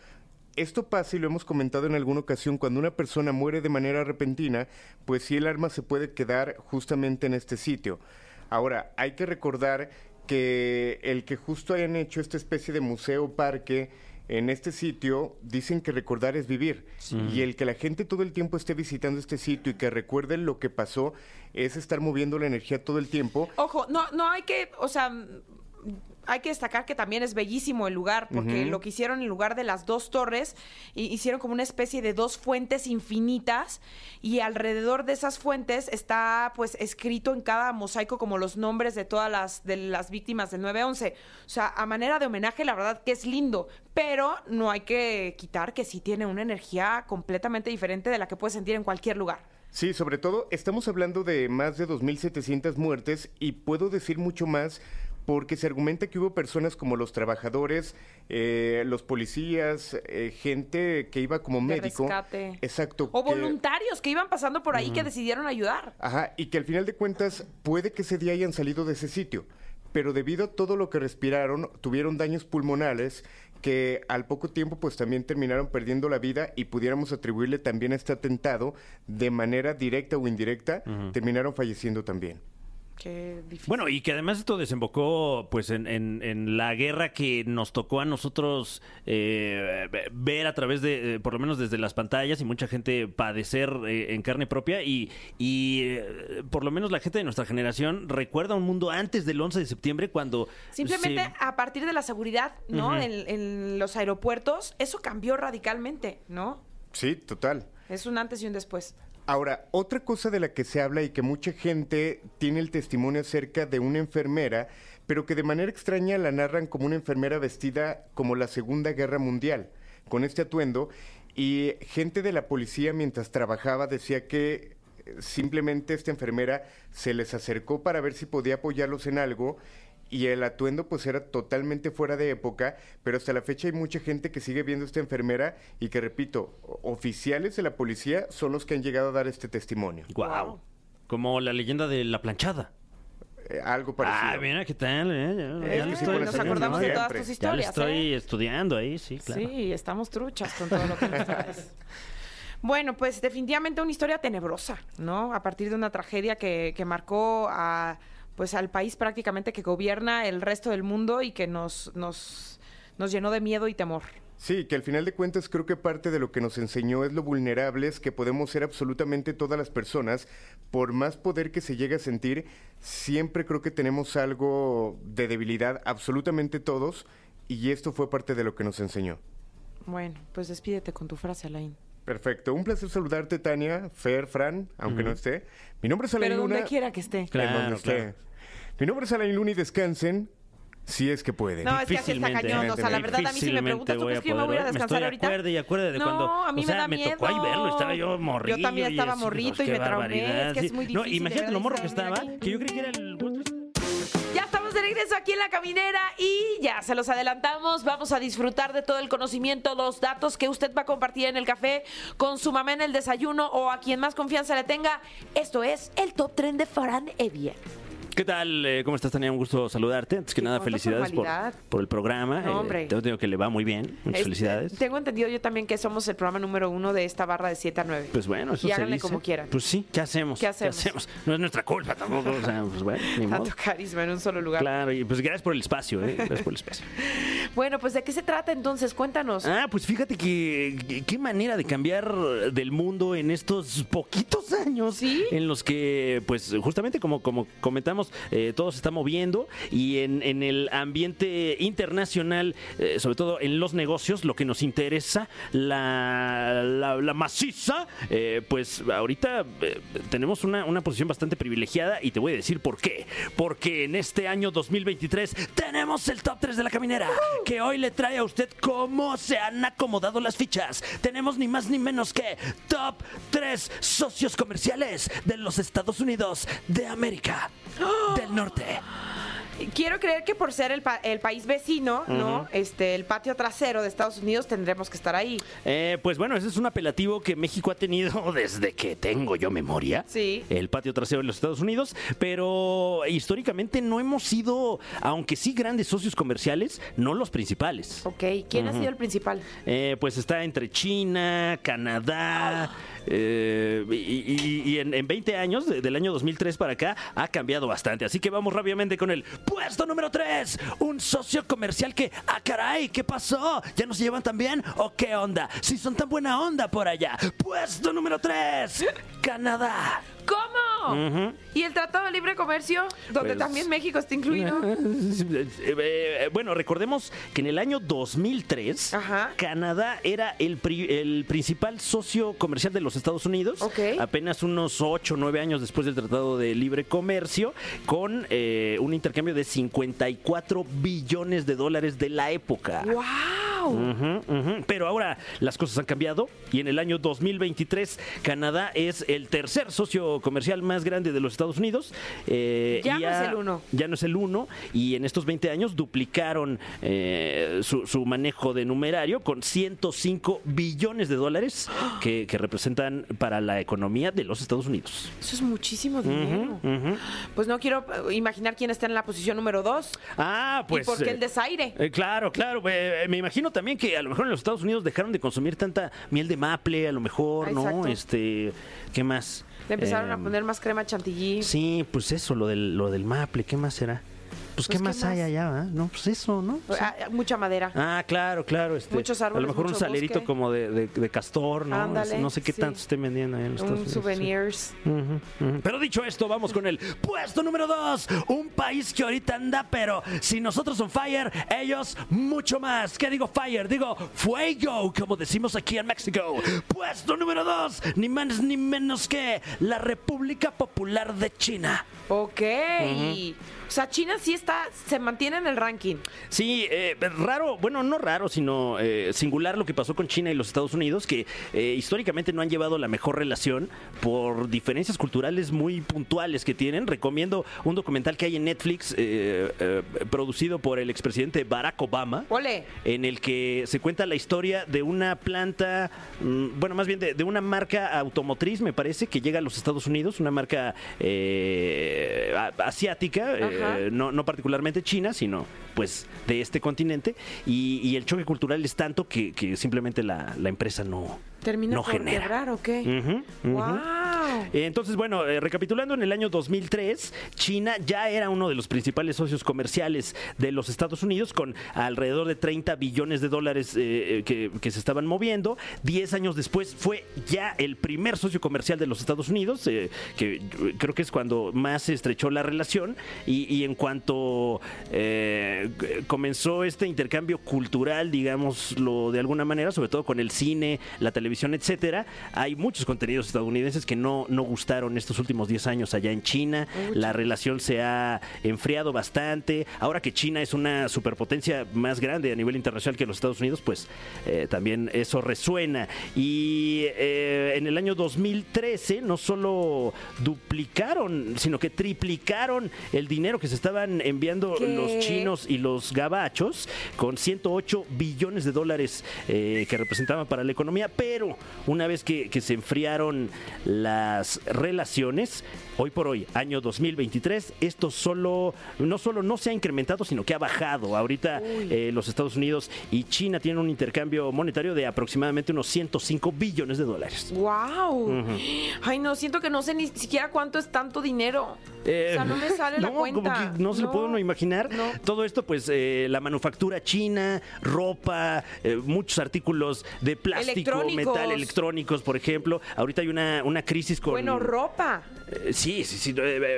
Esto pasa y lo hemos comentado en alguna ocasión, cuando una persona muere de manera repentina, pues sí el alma se puede quedar justamente en este sitio. Ahora, hay que recordar que el que justo hayan hecho esta especie de museo parque en este sitio, dicen que recordar es vivir. Y el que la gente todo el tiempo esté visitando este sitio y que recuerden lo que pasó es estar moviendo la energía todo el tiempo. Ojo, no, no hay que, o sea, hay que destacar que también es bellísimo el lugar, porque lo que hicieron en lugar de las dos torres, hi- hicieron como una especie de dos fuentes infinitas, y alrededor de esas fuentes está pues escrito en cada mosaico como los nombres de todas las, de las víctimas del 9-11. O sea, a manera de homenaje, la verdad que es lindo, pero no hay que quitar que sí tiene una energía completamente diferente de la que puedes sentir en cualquier lugar. Sí, sobre todo estamos hablando de más de 2.700 muertes y puedo decir mucho más porque se argumenta que hubo personas como los trabajadores, eh, los policías, eh, gente que iba como De médico. rescate. Exacto. O que- voluntarios que iban pasando por ahí que decidieron ayudar. Ajá, y que al final de cuentas puede que ese día hayan salido de ese sitio, pero debido a todo lo que respiraron, tuvieron daños pulmonales que al poco tiempo pues también terminaron perdiendo la vida y pudiéramos atribuirle también a este atentado de manera directa o indirecta, terminaron falleciendo también. Qué difícil. Bueno, y que además esto desembocó pues en, en- en la guerra que nos tocó a nosotros eh, ver a través de, eh, por lo menos desde las pantallas y mucha gente padecer eh, en carne propia y, y eh, por lo menos la gente de nuestra generación recuerda un mundo antes del 11 de septiembre cuando... Simplemente se- a partir de la seguridad, ¿no? En los aeropuertos, eso cambió radicalmente, ¿no? Sí, total. Es un antes y un después. Ahora, otra cosa de la que se habla y que mucha gente tiene el testimonio acerca de una enfermera, pero que de manera extraña la narran como una enfermera vestida como la Segunda Guerra Mundial, con este atuendo, y gente de la policía mientras trabajaba decía que eh, simplemente esta enfermera se les acercó para ver si podía apoyarlos en algo y el atuendo pues era totalmente fuera de época, pero hasta la fecha hay mucha gente que sigue viendo a esta enfermera y que repito, oficiales de la policía son los que han llegado a dar este testimonio. Guau. Como la leyenda de la planchada. Eh, algo parecido. Ah, mira qué tal, ¿eh? Ya- Eh, ya le sí, estoy- nos Nos acordamos de Siempre. todas tus Ya historias. estoy ¿eh? estudiando ahí, sí, claro. Sí, estamos truchas con todo lo que nos traes. Bueno, pues definitivamente una historia tenebrosa, ¿no? A partir de una tragedia que, que marcó a, pues, al país prácticamente que gobierna el resto del mundo y que nos, nos, nos llenó de miedo y temor. Sí, que al final de cuentas creo que parte de lo que nos enseñó es lo vulnerables que podemos ser absolutamente todas las personas. Por más poder que se llegue a sentir, siempre creo que tenemos algo de debilidad, absolutamente todos, y esto fue parte de lo que nos enseñó. Bueno, pues despídete con tu frase, Alain. Perfecto, un placer saludarte, Tania, Fer, Fran, aunque no esté. Mi nombre es Alain Pero Luna. donde quiera que esté. En Claro, esté. Mi nombre es Alain Luna y descansen si es que pueden. No, es que así está cañón. O sea, la verdad, a mí si me preguntas, ¿tú crees que yo me voy a descansar estoy ahorita? acuerde y acuerde de no, cuando a mí o me sea, da me miedo. tocó ahí verlo, estaba yo morrillo. Yo también estaba así, morrito pues, y me traumé. Es que es muy No, difícil. de imagínate lo morro que estaba, que yo creí que era el Ya estamos de regreso aquí en la caminera y ya se los adelantamos. Vamos a disfrutar de todo el conocimiento, los datos que usted va a compartir en el café con su mamá en el desayuno o a quien más confianza le tenga. Esto es el top tren de Farán Evia. ¿Qué tal? Eh, ¿Cómo estás, Tania? Un gusto saludarte. Antes que nada, felicidades por, por el programa. No, Eh, hombre. tengo entendido que le va muy bien. Muchas Este, felicidades. Tengo entendido yo también que somos el programa número uno de esta barra de 7 a 9. Pues bueno, eso Y se háganle dice. como quieran. Pues sí, ¿qué hacemos? ¿Qué hacemos? No es nuestra culpa tampoco. O sea, pues bueno, ni modo. Tanto carisma en un solo lugar. Claro, y pues gracias por el espacio, ¿eh? Gracias por el espacio. Bueno, pues ¿de qué se trata entonces? Cuéntanos. Ah, pues fíjate que que- qué manera de cambiar del mundo en estos poquitos años Sí. en los que, pues justamente como, como comentamos, eh, todo se está moviendo y en, el ambiente internacional, eh, sobre todo en los negocios, lo que nos interesa, la, la, maciza, eh, pues ahorita eh, tenemos una, una posición bastante privilegiada y te voy a decir por qué. Porque en este año 2023 tenemos el top 3 de la caminera, que hoy le trae a usted cómo se han acomodado las fichas. Tenemos ni más ni menos que top 3 socios comerciales de los Estados Unidos de América del Norte. Quiero creer que por ser el, pa- el país vecino, ¿no? Este, el patio trasero de Estados Unidos tendremos que estar ahí. Eh, pues bueno, ese es un apelativo que México ha tenido desde que tengo yo memoria. Sí. El patio trasero de los Estados Unidos, pero históricamente no hemos sido, aunque sí grandes socios comerciales, no los principales. Ok, ¿quién ha sido el principal? Eh, pues está entre China, Canadá, eh, y, y- en, en 20 años, de- del año 2003 para acá, ha cambiado bastante. Así que vamos rápidamente con el puesto número 3. Un socio comercial que, ah, caray, ¿qué pasó? ¿Ya no se llevan tan bien? ¿O qué onda? Si son tan buena onda por allá. Puesto número 3. Canadá. ¿Cómo? ¿Y el Tratado de Libre Comercio, donde Pues- también México está incluido? Eh, eh, bueno, recordemos que en el año 2003 Ajá. Canadá era el, pri- el principal socio comercial de los Estados Unidos. Ok. Apenas unos 8 o 9 años después del Tratado de Libre Comercio, con eh, un intercambio de 54 billones de dólares de la época. ¡Wow! Pero ahora las cosas han cambiado y en el año 2023 Canadá es el tercer socio comercial más grande de los Estados Unidos. eh, Ya no es el uno. Ya no es el uno y en estos 20 años duplicaron eh, su, su manejo de numerario con 105 billones de dólares que, que representan para la economía de los Estados Unidos. Eso es muchísimo dinero. Pues no quiero eh, imaginar quién está en la posición número dos. Ah, pues... ¿Y por qué el desaire? Eh, claro, claro. me imagino también que a lo mejor en los Estados Unidos dejaron de consumir tanta miel de maple, a lo mejor, ¿no? Este, ¿qué más? Le empezaron a Em, poner más crema chantilly. Sí, pues eso, lo del, lo del maple, ¿qué más será? Pues, Pues, ¿qué ¿qué más hay allá? ah? No, pues eso, ¿no? Sí. Ah, mucha madera. Ah, claro, claro. Este, Muchos A árboles, lo mejor un mucho salerito bosque. como de, de- de castor, ¿no? Ándale, no sé qué sí. tanto estén vendiendo ahí en los Estados Un Unidos. sí. souvenirs. Ujú, ujú. Pero dicho esto, vamos con el puesto número dos. Un país que ahorita anda, pero si nosotros son fire, ellos mucho más. ¿Qué digo fire? Digo fuego, como decimos aquí en México. Puesto número dos, ni más ni menos que la República Popular de China. Ok. O sea, China sí está está, se mantiene en el ranking. Sí, eh, raro, bueno, no raro, sino eh, singular lo que pasó con China y los Estados Unidos, que eh, históricamente no han llevado la mejor relación por diferencias culturales muy puntuales que tienen. Recomiendo un documental que hay en Netflix, producido por el expresidente Barack Obama, Ole. en el que se cuenta la historia de una planta, mm, bueno, más bien de, de una marca automotriz, me parece, que llega a los Estados Unidos, una marca eh, asiática, no, no particularmente china, sino pues de este continente, y, y el choque cultural es tanto que, simplemente la empresa no, ¿Termina no por genera. quebrar o qué? Ujú, ujú. ¡Wow! Entonces, bueno, eh, recapitulando, en el año 2003, China ya era uno de los principales socios comerciales de los Estados Unidos, con alrededor de 30 billones de dólares eh, eh, que, que se estaban moviendo. Diez años después fue ya el primer socio comercial de los Estados Unidos, eh, que creo que es cuando más se estrechó la relación. Y, y en cuanto comenzó este intercambio cultural, digámoslo de alguna manera, sobre todo con el cine, la televisión, etcétera, hay muchos contenidos estadounidenses que no, no gustaron estos últimos 10 años allá en China. La relación se ha enfriado bastante. Ahora que China es una superpotencia más grande a nivel internacional que los Estados Unidos, pues eh, también eso resuena. Y eh, en el año 2013 no solo duplicaron, sino que triplicaron el dinero que se estaban enviando ¿Qué? los chinos y los gabachos con 108 billones de dólares eh, que representaban para la economía, pero una vez que, que se enfriaron las relaciones, hoy por hoy, año 2023, esto solo no solo no se ha incrementado, sino que ha bajado. Ahorita eh, los Estados Unidos y China tienen un intercambio monetario de aproximadamente unos 105 billones de dólares. ¡Wow! Ay, no, siento que no sé ni siquiera cuánto es tanto dinero. Eh, o sea, no me sale la no, cuenta. Como que no se lo puedo uno imaginar. no. Todo esto, pues, eh, la manufactura china, ropa, eh, muchos artículos de plástico, Electrónicos. por ejemplo. Ahorita hay una, una crisis con. Bueno, ropa. Eh, Sí, sí, sí, eh,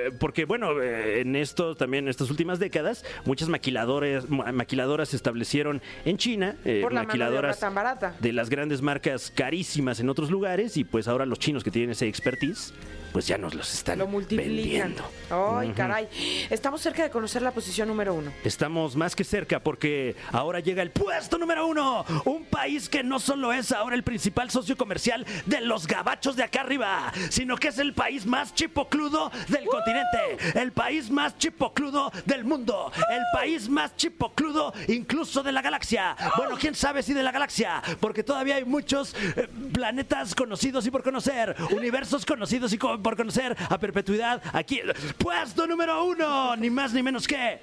eh, porque bueno, en esto también, en estas últimas décadas, muchas maquiladoras, ma- maquiladoras se establecieron en China, eh, Por la mano de maquiladoras tan barata. de las grandes marcas carísimas en otros lugares y pues ahora los chinos que tienen ese expertise, pues ya nos los están Lo multiplican. vendiendo. Ay, caray. Estamos cerca de conocer la posición número uno. Estamos más que cerca porque ahora llega el puesto número uno. Un país que no solo es ahora el principal socio comercial de los gabachos de acá arriba, sino que es el país más chipocludo del continente. El país más chipocludo del mundo. El país más chipocludo incluso de la galaxia. Bueno, quién sabe si de la galaxia, porque todavía hay muchos eh, planetas conocidos y por conocer, universos conocidos y co- por conocer a perpetuidad aquí. Puesto número uno, ni más ni menos que.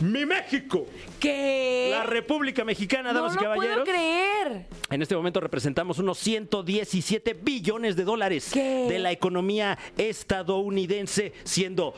Mi México, ¿Qué? la República Mexicana, no damas y caballeros. puedo creer. En este momento representamos unos 117 billones de dólares ¿Qué? de la economía estadounidense, siendo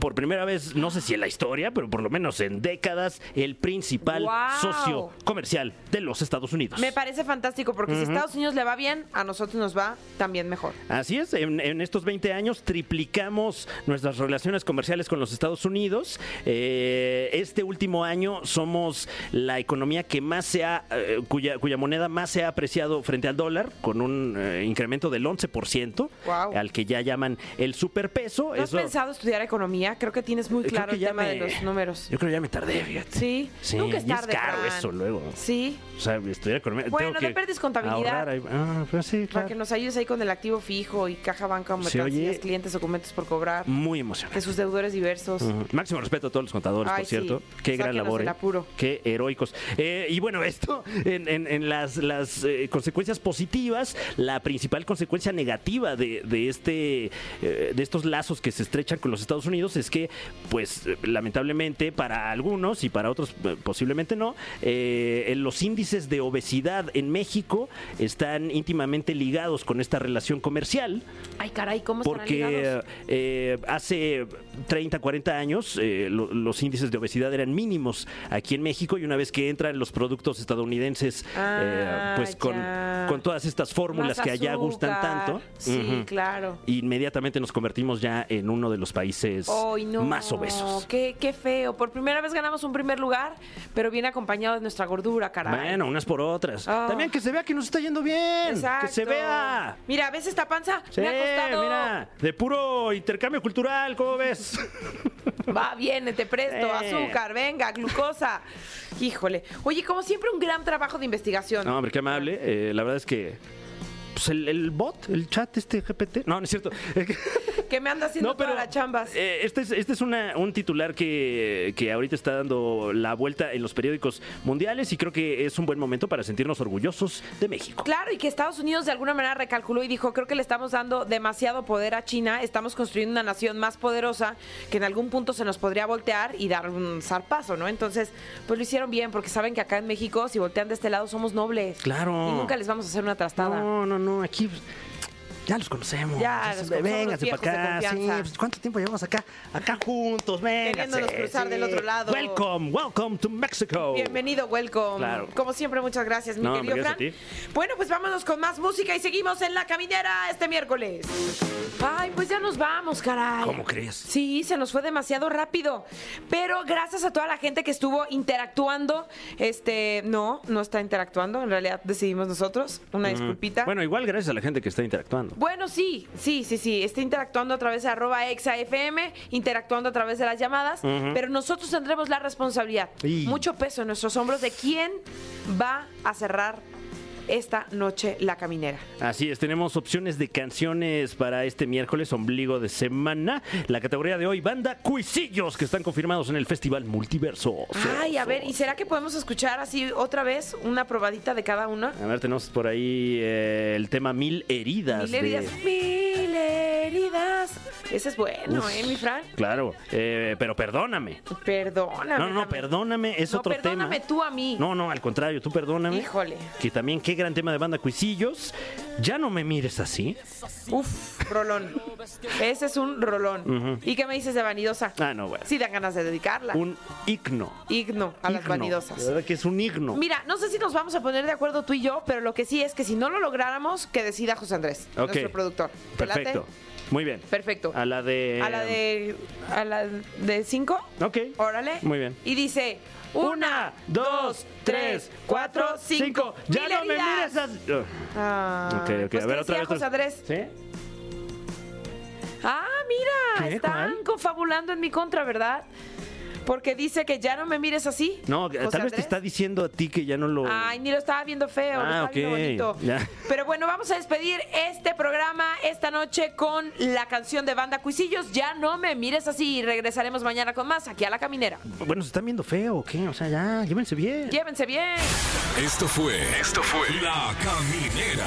por primera vez, no sé si en la historia, pero por lo menos en décadas, el principal socio comercial de los Estados Unidos. Me parece fantástico porque si a Estados Unidos le va bien, a nosotros nos va también mejor. Así es, en, en estos 20 años triplicamos nuestras relaciones comerciales con los Estados Unidos. Eh, este último año somos la economía que más se ha, eh, cuya, cuya moneda más se ha apreciado frente al dólar, con un eh, incremento del 11%, Guau. al que ya llaman el superpeso. ¿No has Eso- pensado estudiar economía? Creo que tienes muy creo claro el tema de los números. Yo creo que ya me tardé, fíjate. Sí, Sí, nunca es y es tarde. caro Fran. eso luego. Sí, O sea, estudiar economía. Bueno, tengo de perdes contabilidad. ahí. Ah, pues sí, para que nos ayudes ahí con el activo fijo y caja banca, mercancías, clientes, documentos por cobrar, Muy emocionante. de sus deudores diversos. Máximo respeto a todos los contadores, Ay, por cierto. sí. Qué gran Sáquenos labor. del apuro. Qué heroicos. Eh, y bueno, esto en, en- en las, las, eh, consecuencias positivas, la principal consecuencia negativa de, de este, eh, de estos lazos que se estrechan con los Estados Unidos es que, pues, lamentablemente para algunos y para otros posiblemente no, los índices de obesidad en México están íntimamente ligados con esta relación comercial. Ay, caray, ¿cómo Porque hace 30, 40 años lo- los índices de obesidad eran mínimos aquí en México y una vez que entran los productos estadounidenses, eh, Ah, pues con, con todas estas fórmulas que allá gustan tanto, Sí, claro. inmediatamente nos convertimos ya en uno de los países no. más obesos. Qué, qué feo. Por primera vez ganamos un primer lugar, pero viene acompañado de nuestra gordura, caray. Bueno, unas por otras. Ah. También que se vea que nos está yendo bien. Exacto. Que se vea. Mira, ¿ves esta panza? Sí, Me ha costado. mira, de puro intercambio cultural, ¿cómo ves? Va, viene, te presto. Eh. Azúcar, venga, glucosa. Híjole. Oye, como siempre, un gran trabajo de investigación. No, hombre, qué amable. Eh, la verdad es que. Pues el, el bot, el chat, este GPT. No, no es cierto. Que me anda haciendo No, pero las chambas. eh, este es, este es una- un titular que, que ahorita está dando la vuelta en los periódicos mundiales y creo que es un buen momento para sentirnos orgullosos de México. Claro, y que Estados Unidos de alguna manera recalculó y dijo, creo que le estamos dando demasiado poder a China, estamos construyendo una nación más poderosa que en algún punto se nos podría voltear y dar un zarpazo, ¿no? Entonces, pues lo hicieron bien, porque saben que acá en México, si voltean de este lado, somos nobles. Claro. Y nunca les vamos a hacer una trastada. No, no, no, aquí ya los conocemos. Ya, los los para acá. Sí, pues, ¿Cuánto tiempo llevamos acá? Acá juntos, vénganse. Queriéndonos cruzar del otro lado. Welcome, welcome to Mexico. Bienvenido, welcome. Claro. Como siempre, muchas gracias, mi No, querido Fran. Bueno, pues vámonos con más música y seguimos en La Caminera este miércoles. Ay, pues ya nos vamos, caray. ¿Cómo crees? Sí, se nos fue demasiado rápido. Pero gracias a toda la gente que estuvo interactuando. Este, no, no está interactuando. En realidad decidimos nosotros. Una disculpita. Bueno, igual gracias a la gente que está interactuando. Bueno, sí, sí, sí, sí. Está interactuando a través de arroba exafm, interactuando a través de las llamadas, pero nosotros tendremos la responsabilidad, mucho peso en nuestros hombros de quién va a cerrar esta noche la caminera. Así es, tenemos opciones de canciones para este miércoles, ombligo de semana. La categoría de hoy, banda Cuisillos, que están confirmados en el Festival Multiverso. Ay, a ver, ¿y será que podemos escuchar así otra vez una probadita de cada una? A ver, tenemos por ahí eh, el tema Mil Heridas. Mil de- heridas, mil heridas. Ese es bueno, Uf, ¿eh, mi Fran? Claro, eh, pero perdóname. Perdóname. No, no, perdóname, es No, otro perdóname tema. tú a mí. No, no, al contrario, tú perdóname. Híjole. Que también, qué gran tema de banda Cuisillos. Ya no me mires así. Uf, rolón. Ese es un rolón. ¿Y qué me dices de vanidosa? Ah, no, bueno. Sí dan ganas de dedicarla. Un igno. Igno a las Igno. vanidosas. De verdad que es un igno. Mira, no sé si nos vamos a poner de acuerdo tú y yo, pero lo que sí es que si no lo lográramos, que decida José Andrés, Ok. nuestro productor. ¿Te late? Perfecto. Muy bien. Perfecto. A la de. A la de. A la de cinco. Ok. Órale. Muy bien. Y dice. Una, dos, tres, cuatro, cinco. Ya Mil no me mires así. Ah, Ok, ok. pues, a ver, ¿qué otra vez. José Andrés? ¿Sí? Ah, mira, ¿Qué? están ¿Cuál? confabulando en mi contra, ¿verdad? Porque dice que ya no me mires así. No, José tal vez te está diciendo a ti que ya no lo. Ay, ni lo estaba viendo feo, lo Ah, estaba viendo ok, bonito. ya. Pero bueno, vamos a despedir este programa esta noche con la canción de Banda Cuisillos. Ya no me mires así y regresaremos mañana con más aquí a La Caminera. Bueno, ¿se están viendo feo o qué? O sea, ya, llévense bien. Llévense bien. Esto fue. Esto fue. La Caminera.